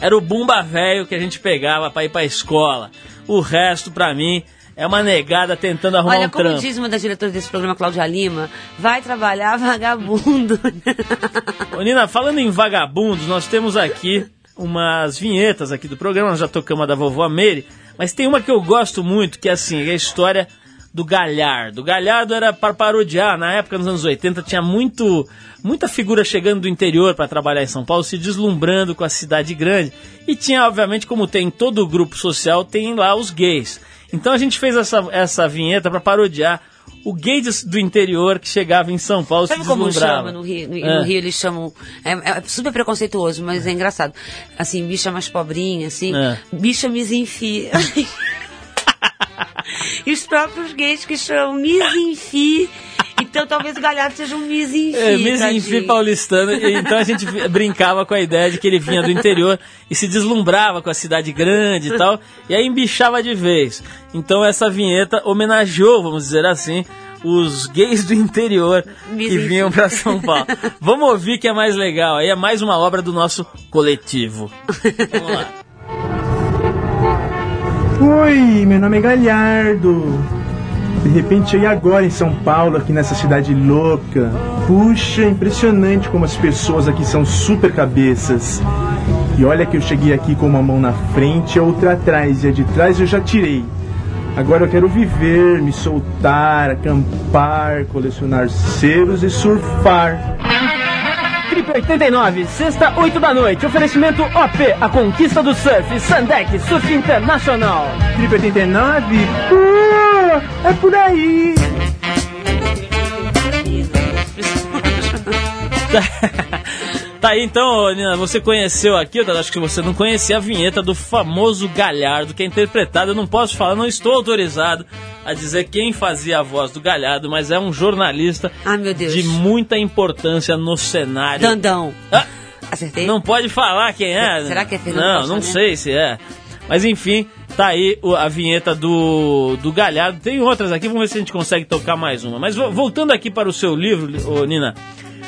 Era o bumba velho que a gente pegava pra ir pra escola. O resto, pra mim, é uma negada tentando arrumar Olha, um como trampo. diz uma das diretoras desse programa, Cláudia Lima, vai trabalhar vagabundo. Ô, Nina, falando em vagabundos, nós temos aqui umas vinhetas aqui do programa, nós já tocamos a da vovó Mary, mas tem uma que eu gosto muito, que é assim, é a história do Galhardo. O Galhardo era para parodiar, na época, nos anos 80, tinha muito, muita figura chegando do interior para trabalhar em São Paulo, se deslumbrando com a cidade grande. E tinha, obviamente, como tem em todo grupo social, tem lá os gays. Então a gente fez essa, essa vinheta para parodiar o gay do interior que chegava em São Paulo Sabe se como deslumbrava. chama no Rio? No, É. no Rio eles chamam. É, é super preconceituoso, mas é engraçado. Assim, bicha mais pobrinha, assim. É. Bicha misinfi. e os próprios gays que chamam misinfi. Então talvez o Galhardo seja um misinfi. É, Mizinfi tadinho. paulistano. e Então a gente brincava com a ideia de que ele vinha do interior e se deslumbrava com a cidade grande e tal, e aí embichava de vez. Então essa vinheta homenageou, vamos dizer assim, os gays do interior que vinham pra São Paulo. Vamos ouvir que é mais legal. Aí é mais uma obra do nosso coletivo. Vamos lá. Oi, meu nome é Galhardo. De repente cheguei agora em São Paulo, aqui nessa cidade louca. Puxa, impressionante como as pessoas aqui são super cabeças. E olha que eu cheguei aqui com uma mão na frente e a outra atrás, e a de trás eu já tirei. Agora eu quero viver, me soltar, acampar, colecionar selos e surfar. Trip 89, sexta, 8 da noite. Oferecimento OP, a conquista do surf. Sandec, Surf Internacional. Trip 89? Pô, é por aí! Tá aí então, Nina, você conheceu aqui, eu acho que você não conhecia a vinheta do famoso Galhardo, que é interpretado, eu não posso falar, não estou autorizado a dizer quem fazia a voz do Galhardo, mas é um jornalista Ah, meu Deus. de muita importância no cenário. Dandão. Ah, Acertei? não pode falar quem é. Será que é Fernando Não, Costa não Neto? sei se é. Mas enfim, tá aí a vinheta do, do Galhardo. Tem outras aqui, vamos ver se a gente consegue tocar mais uma. Mas vo- voltando aqui para o seu livro, ô, Nina,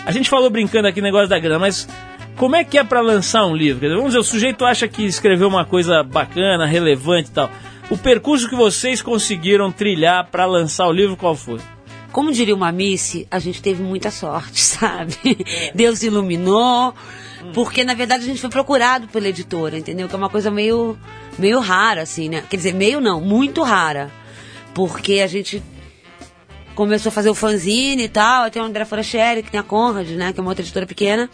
a gente falou brincando aqui negócio da grana, mas como é que é para lançar um livro? Quer dizer, vamos dizer, o sujeito acha que escreveu uma coisa bacana, relevante e tal. O percurso que vocês conseguiram trilhar para lançar o livro, qual foi? Como diria uma Missy, a gente teve muita sorte, sabe? Deus iluminou, porque na verdade a gente foi procurado pela editora, entendeu? Que é uma coisa meio, meio rara, assim, né? Quer dizer, meio não, muito rara. Porque a gente começou a fazer o fanzine e tal, tem o André Forastieri, que tem a Conrad, né? Que é uma outra editora pequena,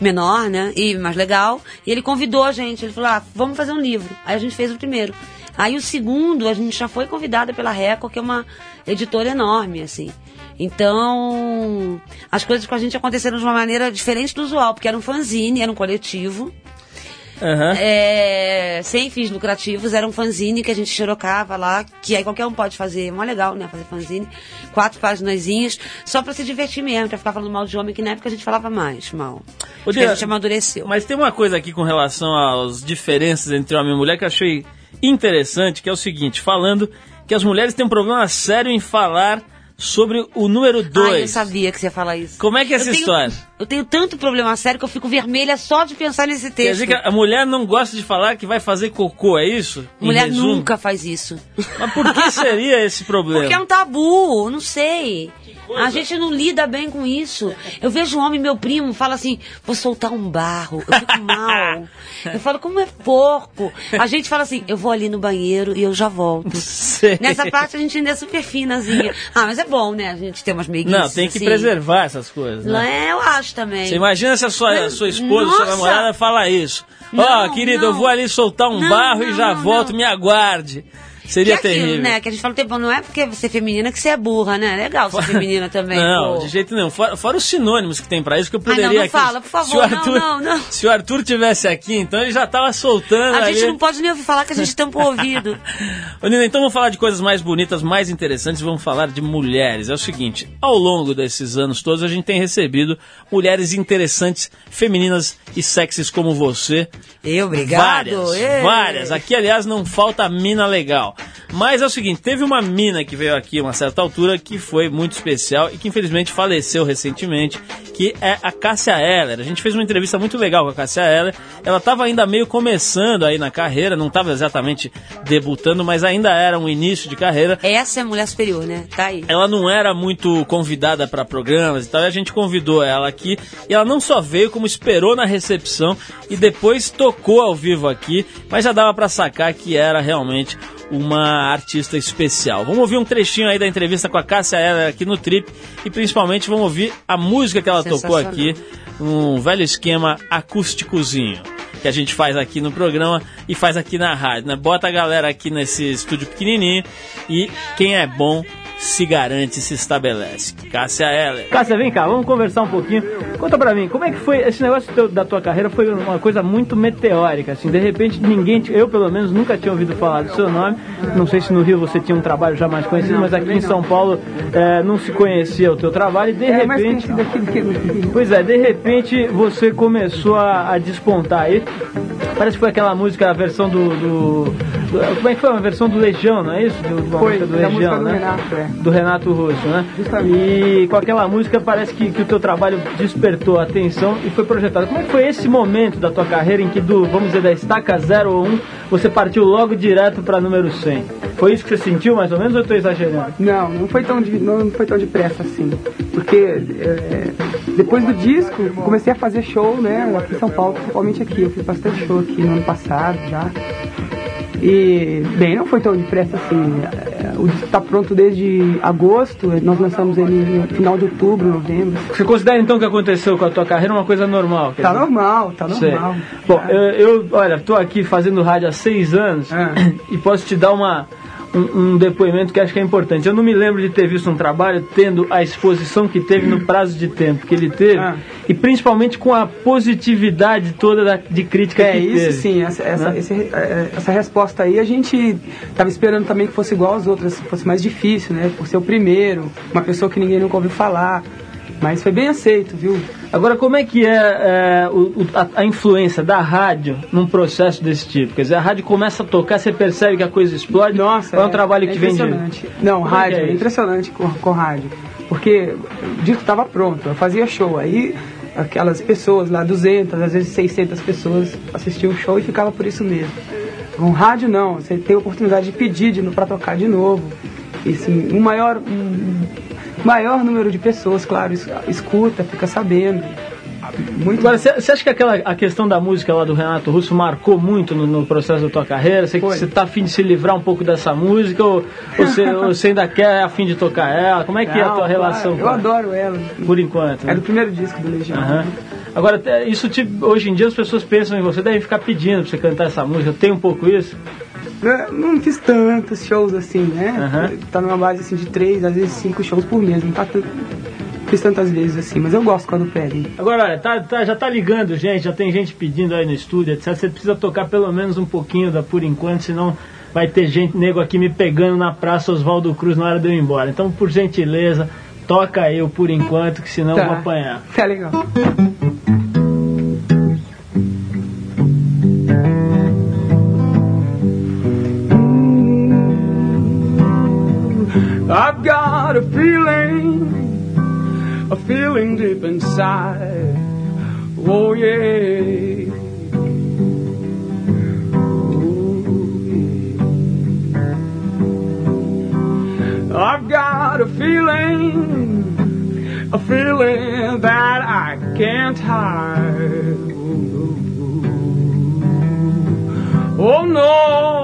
menor, né? E mais legal. E ele convidou a gente, ele falou, ah, vamos fazer um livro. Aí a gente fez o primeiro. Aí o segundo, a gente já foi convidada pela Record, que é uma editora enorme, assim. Então, as coisas com a gente aconteceram de uma maneira diferente do usual, porque era um fanzine, era um coletivo. É, sem fins lucrativos, era um fanzine que a gente xerocava lá, que aí qualquer um pode fazer, é mó legal, né, fazer fanzine, quatro paginazinhas, só pra se divertir mesmo, pra ficar falando mal de homem, que na época a gente falava mais mal. Ô, Acho que a gente amadureceu. Mas tem uma coisa aqui com relação às diferenças entre homem e mulher que eu achei interessante, que é o seguinte, falando que as mulheres têm um problema sério em falar sobre o número Ai, eu 2. sabia que você ia falar isso. Como é que é essa tenho- história? Eu tenho tanto problema sério que eu fico vermelha só de pensar nesse Quer texto. dizer que a mulher não gosta de falar que vai fazer cocô, é isso? Em Mulher resumo? nunca faz isso. Mas por que seria esse problema? Porque é um tabu, não sei. A gente não lida bem com isso. Eu vejo um homem, meu primo, fala assim: vou soltar um barro, eu fico mal. Eu falo, como é porco. A gente fala assim: eu vou ali no banheiro e eu já volto. Sei. Nessa parte a gente ainda é super finazinha. Ah, mas é bom, né? A gente ter umas meiguices. Não, tem que assim. preservar essas coisas, Não né? é, eu acho também. Você imagina se a sua, a sua esposa, Nossa! sua namorada fala isso. Ó, Não, querido, eu não. vou ali soltar um Não, barro e não, já não, volto, me aguarde. Seria que é aquilo, terrível. né? Que a gente fala o tempo, não é porque você é feminina que você é burra, né? É legal ser feminina também. Não, pô. de jeito nenhum. Fora, fora os sinônimos que tem pra isso, que eu Ai, não, poderia não aqui. fala, por favor, o não, Arthur, não, não. Se o Arthur tivesse aqui, então ele já tava soltando A ali. gente não pode nem ouvir falar que a gente tampa o ouvido. Ô, Nina, então vamos falar de coisas mais bonitas, mais interessantes, vamos falar de mulheres. É o seguinte, ao longo desses anos todos a gente tem recebido mulheres interessantes, femininas e sexys como você. Eu, obrigado. Várias, várias. Aqui, aliás, não falta mina legal. Mas é o seguinte, teve uma mina que veio aqui a uma certa altura que foi muito especial e que infelizmente faleceu recentemente, que é a Cássia Eller. A gente fez uma entrevista muito legal com a Cássia Eller. Ela estava ainda meio começando aí na carreira, não estava exatamente debutando, mas ainda era um início de carreira. Essa é a mulher superior, né? Tá aí. Ela não era muito convidada para programas e tal, e a gente convidou ela aqui. E ela não só veio, como esperou na recepção e depois tocou ao vivo aqui, mas já dava para sacar que era realmente uma artista especial. Vamos ouvir um trechinho aí da entrevista com a Cássia Eller aqui no Trip e principalmente vamos ouvir a música que ela tocou aqui, um velho esquema acústicozinho que a gente faz aqui no programa e faz aqui na rádio, né? Bota a galera aqui nesse estúdio pequenininho e quem é bom se garante, se estabelece. Cássia Eller. Cássia, vem cá, vamos conversar um pouquinho. Conta pra mim, como é que foi esse negócio teu- da tua carreira? Foi uma coisa muito meteórica, assim. De repente, ninguém, eu pelo menos nunca tinha ouvido falar do seu nome. Não sei se no Rio você tinha um trabalho já mais conhecido, mas aqui em São Paulo eh, não se conhecia o teu trabalho e de É repente. Pois é, de repente você começou a, a despontar aí. Parece que foi aquela música, a versão do, do- do- Como é que foi? Uma versão do Legião, não é isso? Do, uma Foi, música do Legião, música do né? Renato, é. Do Renato Russo, né? E com aquela música parece que, que o teu trabalho despertou a atenção e foi projetado. Como é que foi esse momento da tua carreira em que do, vamos dizer, da estaca 0 ou 1, você partiu logo direto para número 100? Foi isso que você sentiu mais ou menos ou eu tô exagerando? Não, não foi tão, de, não foi tão depressa assim. Porque é, depois do disco, comecei a fazer show, né, aqui em São Paulo, principalmente aqui. Eu fiz bastante show aqui no ano passado já. E, bem, não foi tão depressa assim. É, O disco tá pronto desde agosto, nós lançamos ele no final de outubro, novembro. Você considera então o que aconteceu com a tua carreira uma coisa normal? Tá dizer? normal, tá normal. Bom, eu, eu, olha, tô aqui fazendo rádio há seis anos e posso te dar uma, um, um depoimento que acho que é importante. Eu não me lembro de ter visto um trabalho tendo a exposição que teve no prazo de tempo que ele teve e principalmente com a positividade toda da- de crítica É que isso teve. sim, essa, essa, né? esse- é, essa resposta aí a gente tava esperando também que fosse igual às outras, fosse mais difícil, né? Por ser o primeiro, uma pessoa que ninguém nunca ouviu falar. Mas foi bem aceito, viu? Agora, como é que é, é, o- o- a, a influência da rádio num processo desse tipo? Quer dizer, a rádio começa a tocar, você percebe que a coisa explode? Nossa, é um trabalho que vem de... Não, Como é rádio, é é, impressionante com, com rádio. Porque o disco estava pronto, eu fazia show. Aí aquelas pessoas lá, 200, às vezes 600 pessoas assistiam o show e ficava por isso mesmo. Com rádio não, você tem a oportunidade de pedir para tocar de novo. E sim, um maior, um maior número de pessoas, claro, es- escuta, fica sabendo. Muito Agora, você acha que aquela, a questão da música lá do Renato Russo marcou muito no, no processo da tua carreira? Você, você tá afim de se livrar um pouco dessa música ou, você, ainda quer afim de tocar ela? Como é que é a Não, tua claro, relação? Eu adoro ela. Por enquanto. É né? do primeiro disco do Legião. Aham. Agora, isso te, hoje em dia as pessoas pensam em você, devem ficar pedindo pra você cantar essa música. Tem um pouco isso? Eu não fiz tantos shows assim, né? Tá numa base assim de três, às vezes cinco shows por mês. Não tá fiz tantas vezes assim, mas eu gosto quando pedem. Agora, olha, tá, tá- já tá ligando gente, já tem gente pedindo aí no estúdio, etc. Você precisa tocar pelo menos um pouquinho da por enquanto, senão vai ter gente, nego aqui me pegando na praça Oswaldo Cruz na hora de eu ir embora. Então, por gentileza, toca eu por enquanto, que senão eu Tá. vou apanhar. Tá legal. Got a feeling, a feeling deep inside. Oh yeah. Ooh, yeah. I've got a feeling, a feeling that I can't hide. Oh no.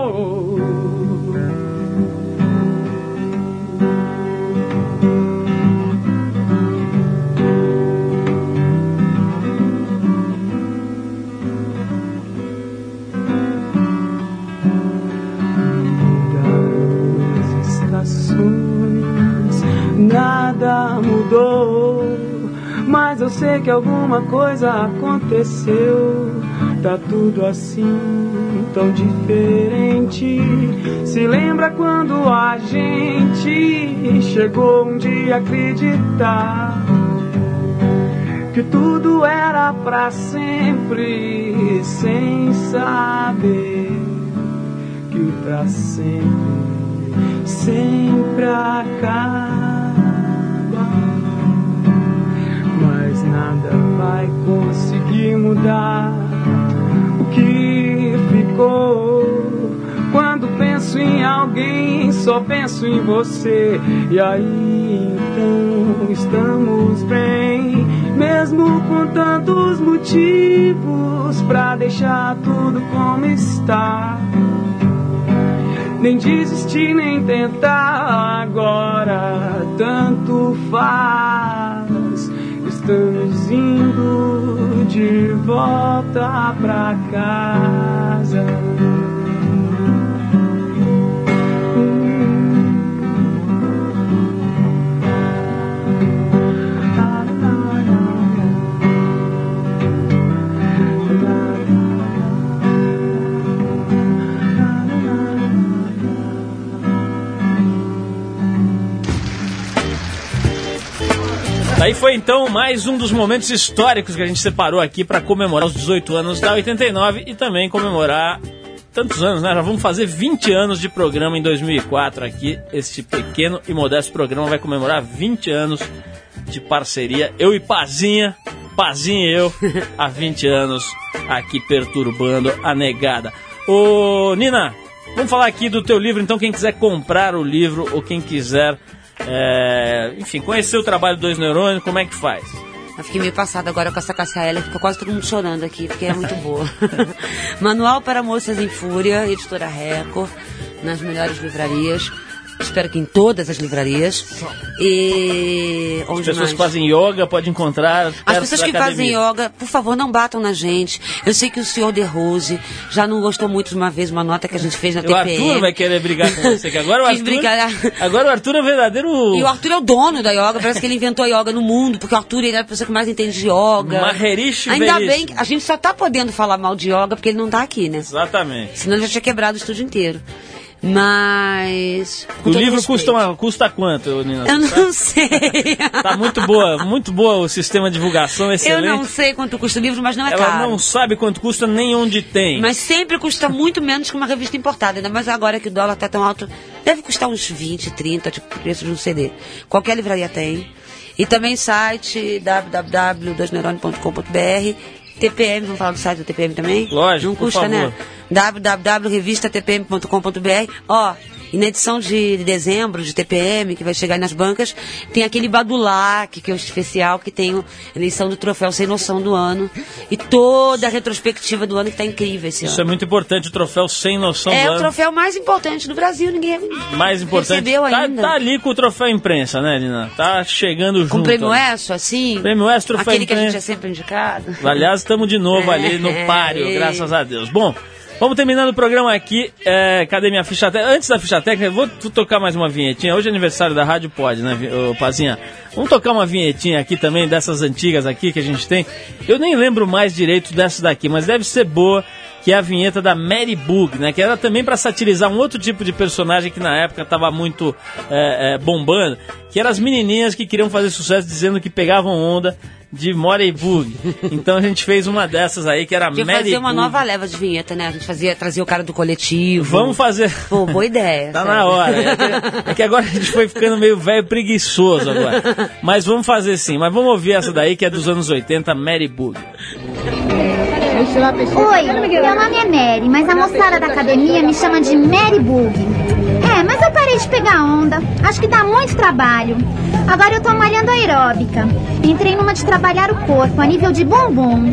Mas eu sei que alguma coisa aconteceu. Tá tudo assim, tão diferente. Se lembra quando a gente chegou um dia a acreditar que tudo era pra sempre, sem saber que o pra sempre sempre acaba. Vai conseguir mudar o que ficou. Quando penso em alguém, só penso em você. E aí então estamos bem, mesmo com tantos motivos pra deixar tudo como está. Nem desistir, nem tentar agora, tanto faz. Estamos indo de volta pra casa. Daí foi então mais um dos momentos históricos que a gente separou aqui para comemorar os 18 anos da 89 e também comemorar tantos anos, né? Já vamos fazer 20 anos de programa em 2004 aqui. Este pequeno e modesto programa vai comemorar 20 anos de parceria. Eu e Pazinha, Pazinha e eu, há 20 anos aqui perturbando a negada. Ô, Nina, Vamos falar aqui do teu livro, então quem quiser comprar o livro ou quem quiser, é, enfim, conhecer o trabalho do Dois Neurônios, como é que faz? Eu fiquei meio passada agora com essa Cassia ficou quase todo mundo chorando aqui, porque é muito boa. Manual para Moças em Fúria, editora Record, nas melhores livrarias. Espero que em todas as livrarias. E. As Onde pessoas mais? que fazem yoga podem encontrar. As pessoas que fazem academia. yoga, por favor, não batam na gente. Eu sei que o senhor De Rose já não gostou muito de uma vez uma nota que a gente fez na O TPM. Arthur vai querer brigar com você, que agora o Arthur. brigar. Agora o Arthur é o verdadeiro. E o Arthur é o dono da yoga, parece que ele inventou a yoga no mundo, porque o Arthur ele é a pessoa que mais entende de yoga. Maharishi Ainda Verishi. bem que a gente só tá podendo falar mal de yoga porque ele não tá aqui, né? Exatamente. Senão ele já tinha quebrado o estúdio inteiro. Mas. O livro respeito. custa, custa quanto, Nina? Eu não sabe? sei. Tá muito boa, muito boa o sistema de divulgação, Eu excelente. não sei quanto custa o livro, mas não é Ela caro. não sabe quanto custa nem onde tem. Mas sempre custa muito menos que uma revista importada, ainda mais agora que o dólar tá tão alto. Deve custar uns 20, 30, tipo preço de um CD. Qualquer livraria tem. E também site www.doisneurônio.com.br TPM, vamos falar do site do TPM também? Lógico, Não custa, né? www.revistatpm.com.br Ó, e na edição de dezembro de TPM, que vai chegar nas bancas, tem aquele Badulac, que é o especial, que tem a eleição do troféu Sem Noção do ano. E toda a retrospectiva do ano que tá incrível esse Isso ano. é muito importante, o troféu sem noção É do o ano. troféu mais importante do Brasil, ninguém mais importante. recebeu tá, ainda. tá ali com o troféu imprensa, né, Nina? Tá chegando junto. Com prêmio ali. ESSO, assim? Prêmio ESSO, troféu Aquele que a gente imprensa. é sempre indicado. Aliás, estamos de novo ali no É, páreo, é. graças a Deus. Bom, vamos terminando o programa aqui. É, cadê minha ficha técnica? Antes da ficha técnica, vou tocar mais uma vinhetinha. Hoje é aniversário da rádio, pode, né, Pazinha? Vamos tocar uma vinhetinha aqui também, dessas antigas aqui que a gente tem. Eu nem lembro mais direito dessa daqui, mas deve ser boa. Que é a vinheta da Mary Bug, né? Que era também para satirizar um outro tipo de personagem que na época estava muito é, é, bombando, que eram as menininhas que queriam fazer sucesso dizendo que pegavam onda de Morey Bug. Então a gente fez uma dessas aí que era Podia Mary fazer uma Bug. nova leva de vinheta, né? A gente fazia, trazia o cara do coletivo. Vamos fazer. Pô, boa ideia. Tá sério. na hora. É que, é que agora a gente foi ficando meio velho preguiçoso agora. Mas vamos fazer sim. Mas vamos ouvir essa daí que é dos anos 80, Mary Bug. Oi, meu nome é Mary, mas a moçada da academia me chama de Mary Bug. É, mas eu parei de pegar onda. Acho que dá muito trabalho. Agora eu tô malhando aeróbica. Entrei numa de trabalhar o corpo a nível de bumbum.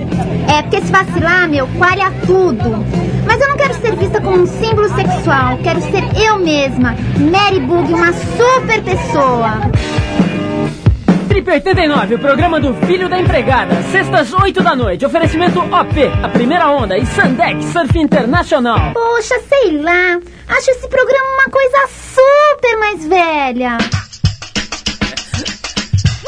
É, porque se vacilar, meu, coalha tudo. Mas eu não quero ser vista como um símbolo sexual. Quero ser eu mesma, Mary Bug, uma super pessoa. Trip 89, o programa do Filho da Empregada. Sextas, 8 da noite. Oferecimento OP, a primeira onda e Sandex Surf Internacional. Poxa, sei lá. Acho esse programa uma coisa super mais velha.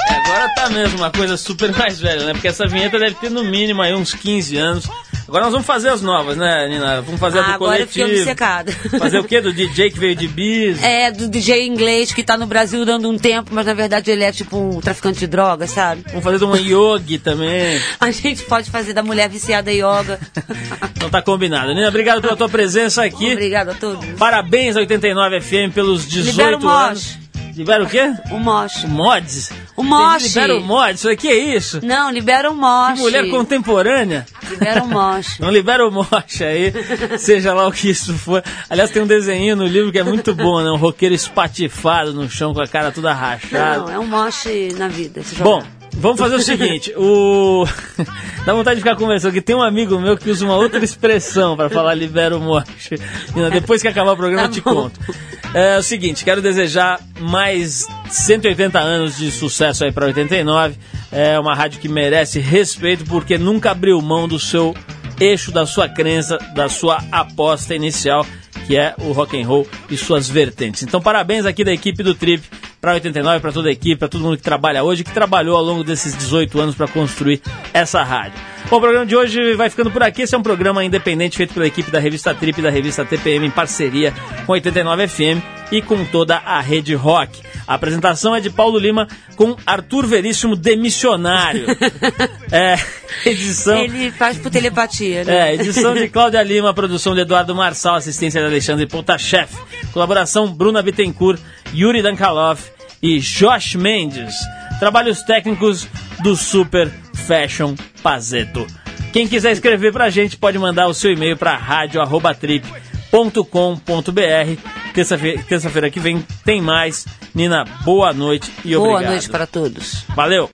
Agora tá mesmo uma coisa super mais velha, né? Porque essa vinheta deve ter no mínimo aí uns 15 anos. Agora nós vamos fazer as novas, né, Nina? Vamos fazer a do Ah, agora eu fiquei coletivo. obcecada. Fazer o quê? Do DJ que veio de bis? É, do DJ inglês que tá no Brasil dando um tempo, mas na verdade ele é tipo um traficante de drogas, sabe? Vamos fazer de uma yogi também. A gente pode fazer da mulher viciada em yoga. Então tá combinado. Nina, obrigado pela tua presença aqui. Obrigada a todos. Parabéns 89 FM pelos 18 Libera o anos. Libera o quê? O mosh. O mods? O mosh. Libera o mods? Isso aqui é isso? Não, libera o mosh. Que mulher contemporânea. Libera o mosh. Não libera o moche aí, seja lá o que isso for. Aliás, tem um desenho no livro que é muito bom, né? Um roqueiro espatifado no chão com a cara toda rachada. Não, é um mosh na vida. esse Bom. Vamos fazer o seguinte, o... Dá vontade de ficar conversando, que tem um amigo meu que usa uma outra expressão pra falar libera o moche. Nina, Depois que acabar o programa eu te conto. É o seguinte, quero desejar mais 180 anos de sucesso aí pra 89. É uma rádio que merece respeito porque nunca abriu mão do seu eixo, da sua crença, da sua aposta inicial, que é o rock and roll e suas vertentes. Então, parabéns aqui da equipe do Trip para 89, para toda a equipe, para todo mundo que trabalha hoje, que trabalhou ao longo desses 18 anos para construir essa rádio. Bom, o programa de hoje vai ficando por aqui. Esse é um programa independente feito pela equipe da revista Trip e da revista TPM em parceria com 89 FM e com toda a rede rock. A apresentação é de Paulo Lima com Arthur Veríssimo demissionário. é, edição. Ele faz por telepatia, né? É, edição de Cláudia Lima, produção de Eduardo Marçal, assistência de Alexandre Potashev, colaboração Bruna Bittencourt, Yuri Dankalov e Josh Mendes. Trabalhos técnicos do Super Fashion Pazeto. Quem quiser escrever pra gente pode mandar o seu e-mail para rádio@trip Terça-feira terça-feira que vem tem mais. Nina, boa noite e Boa obrigado. noite para todos. Valeu!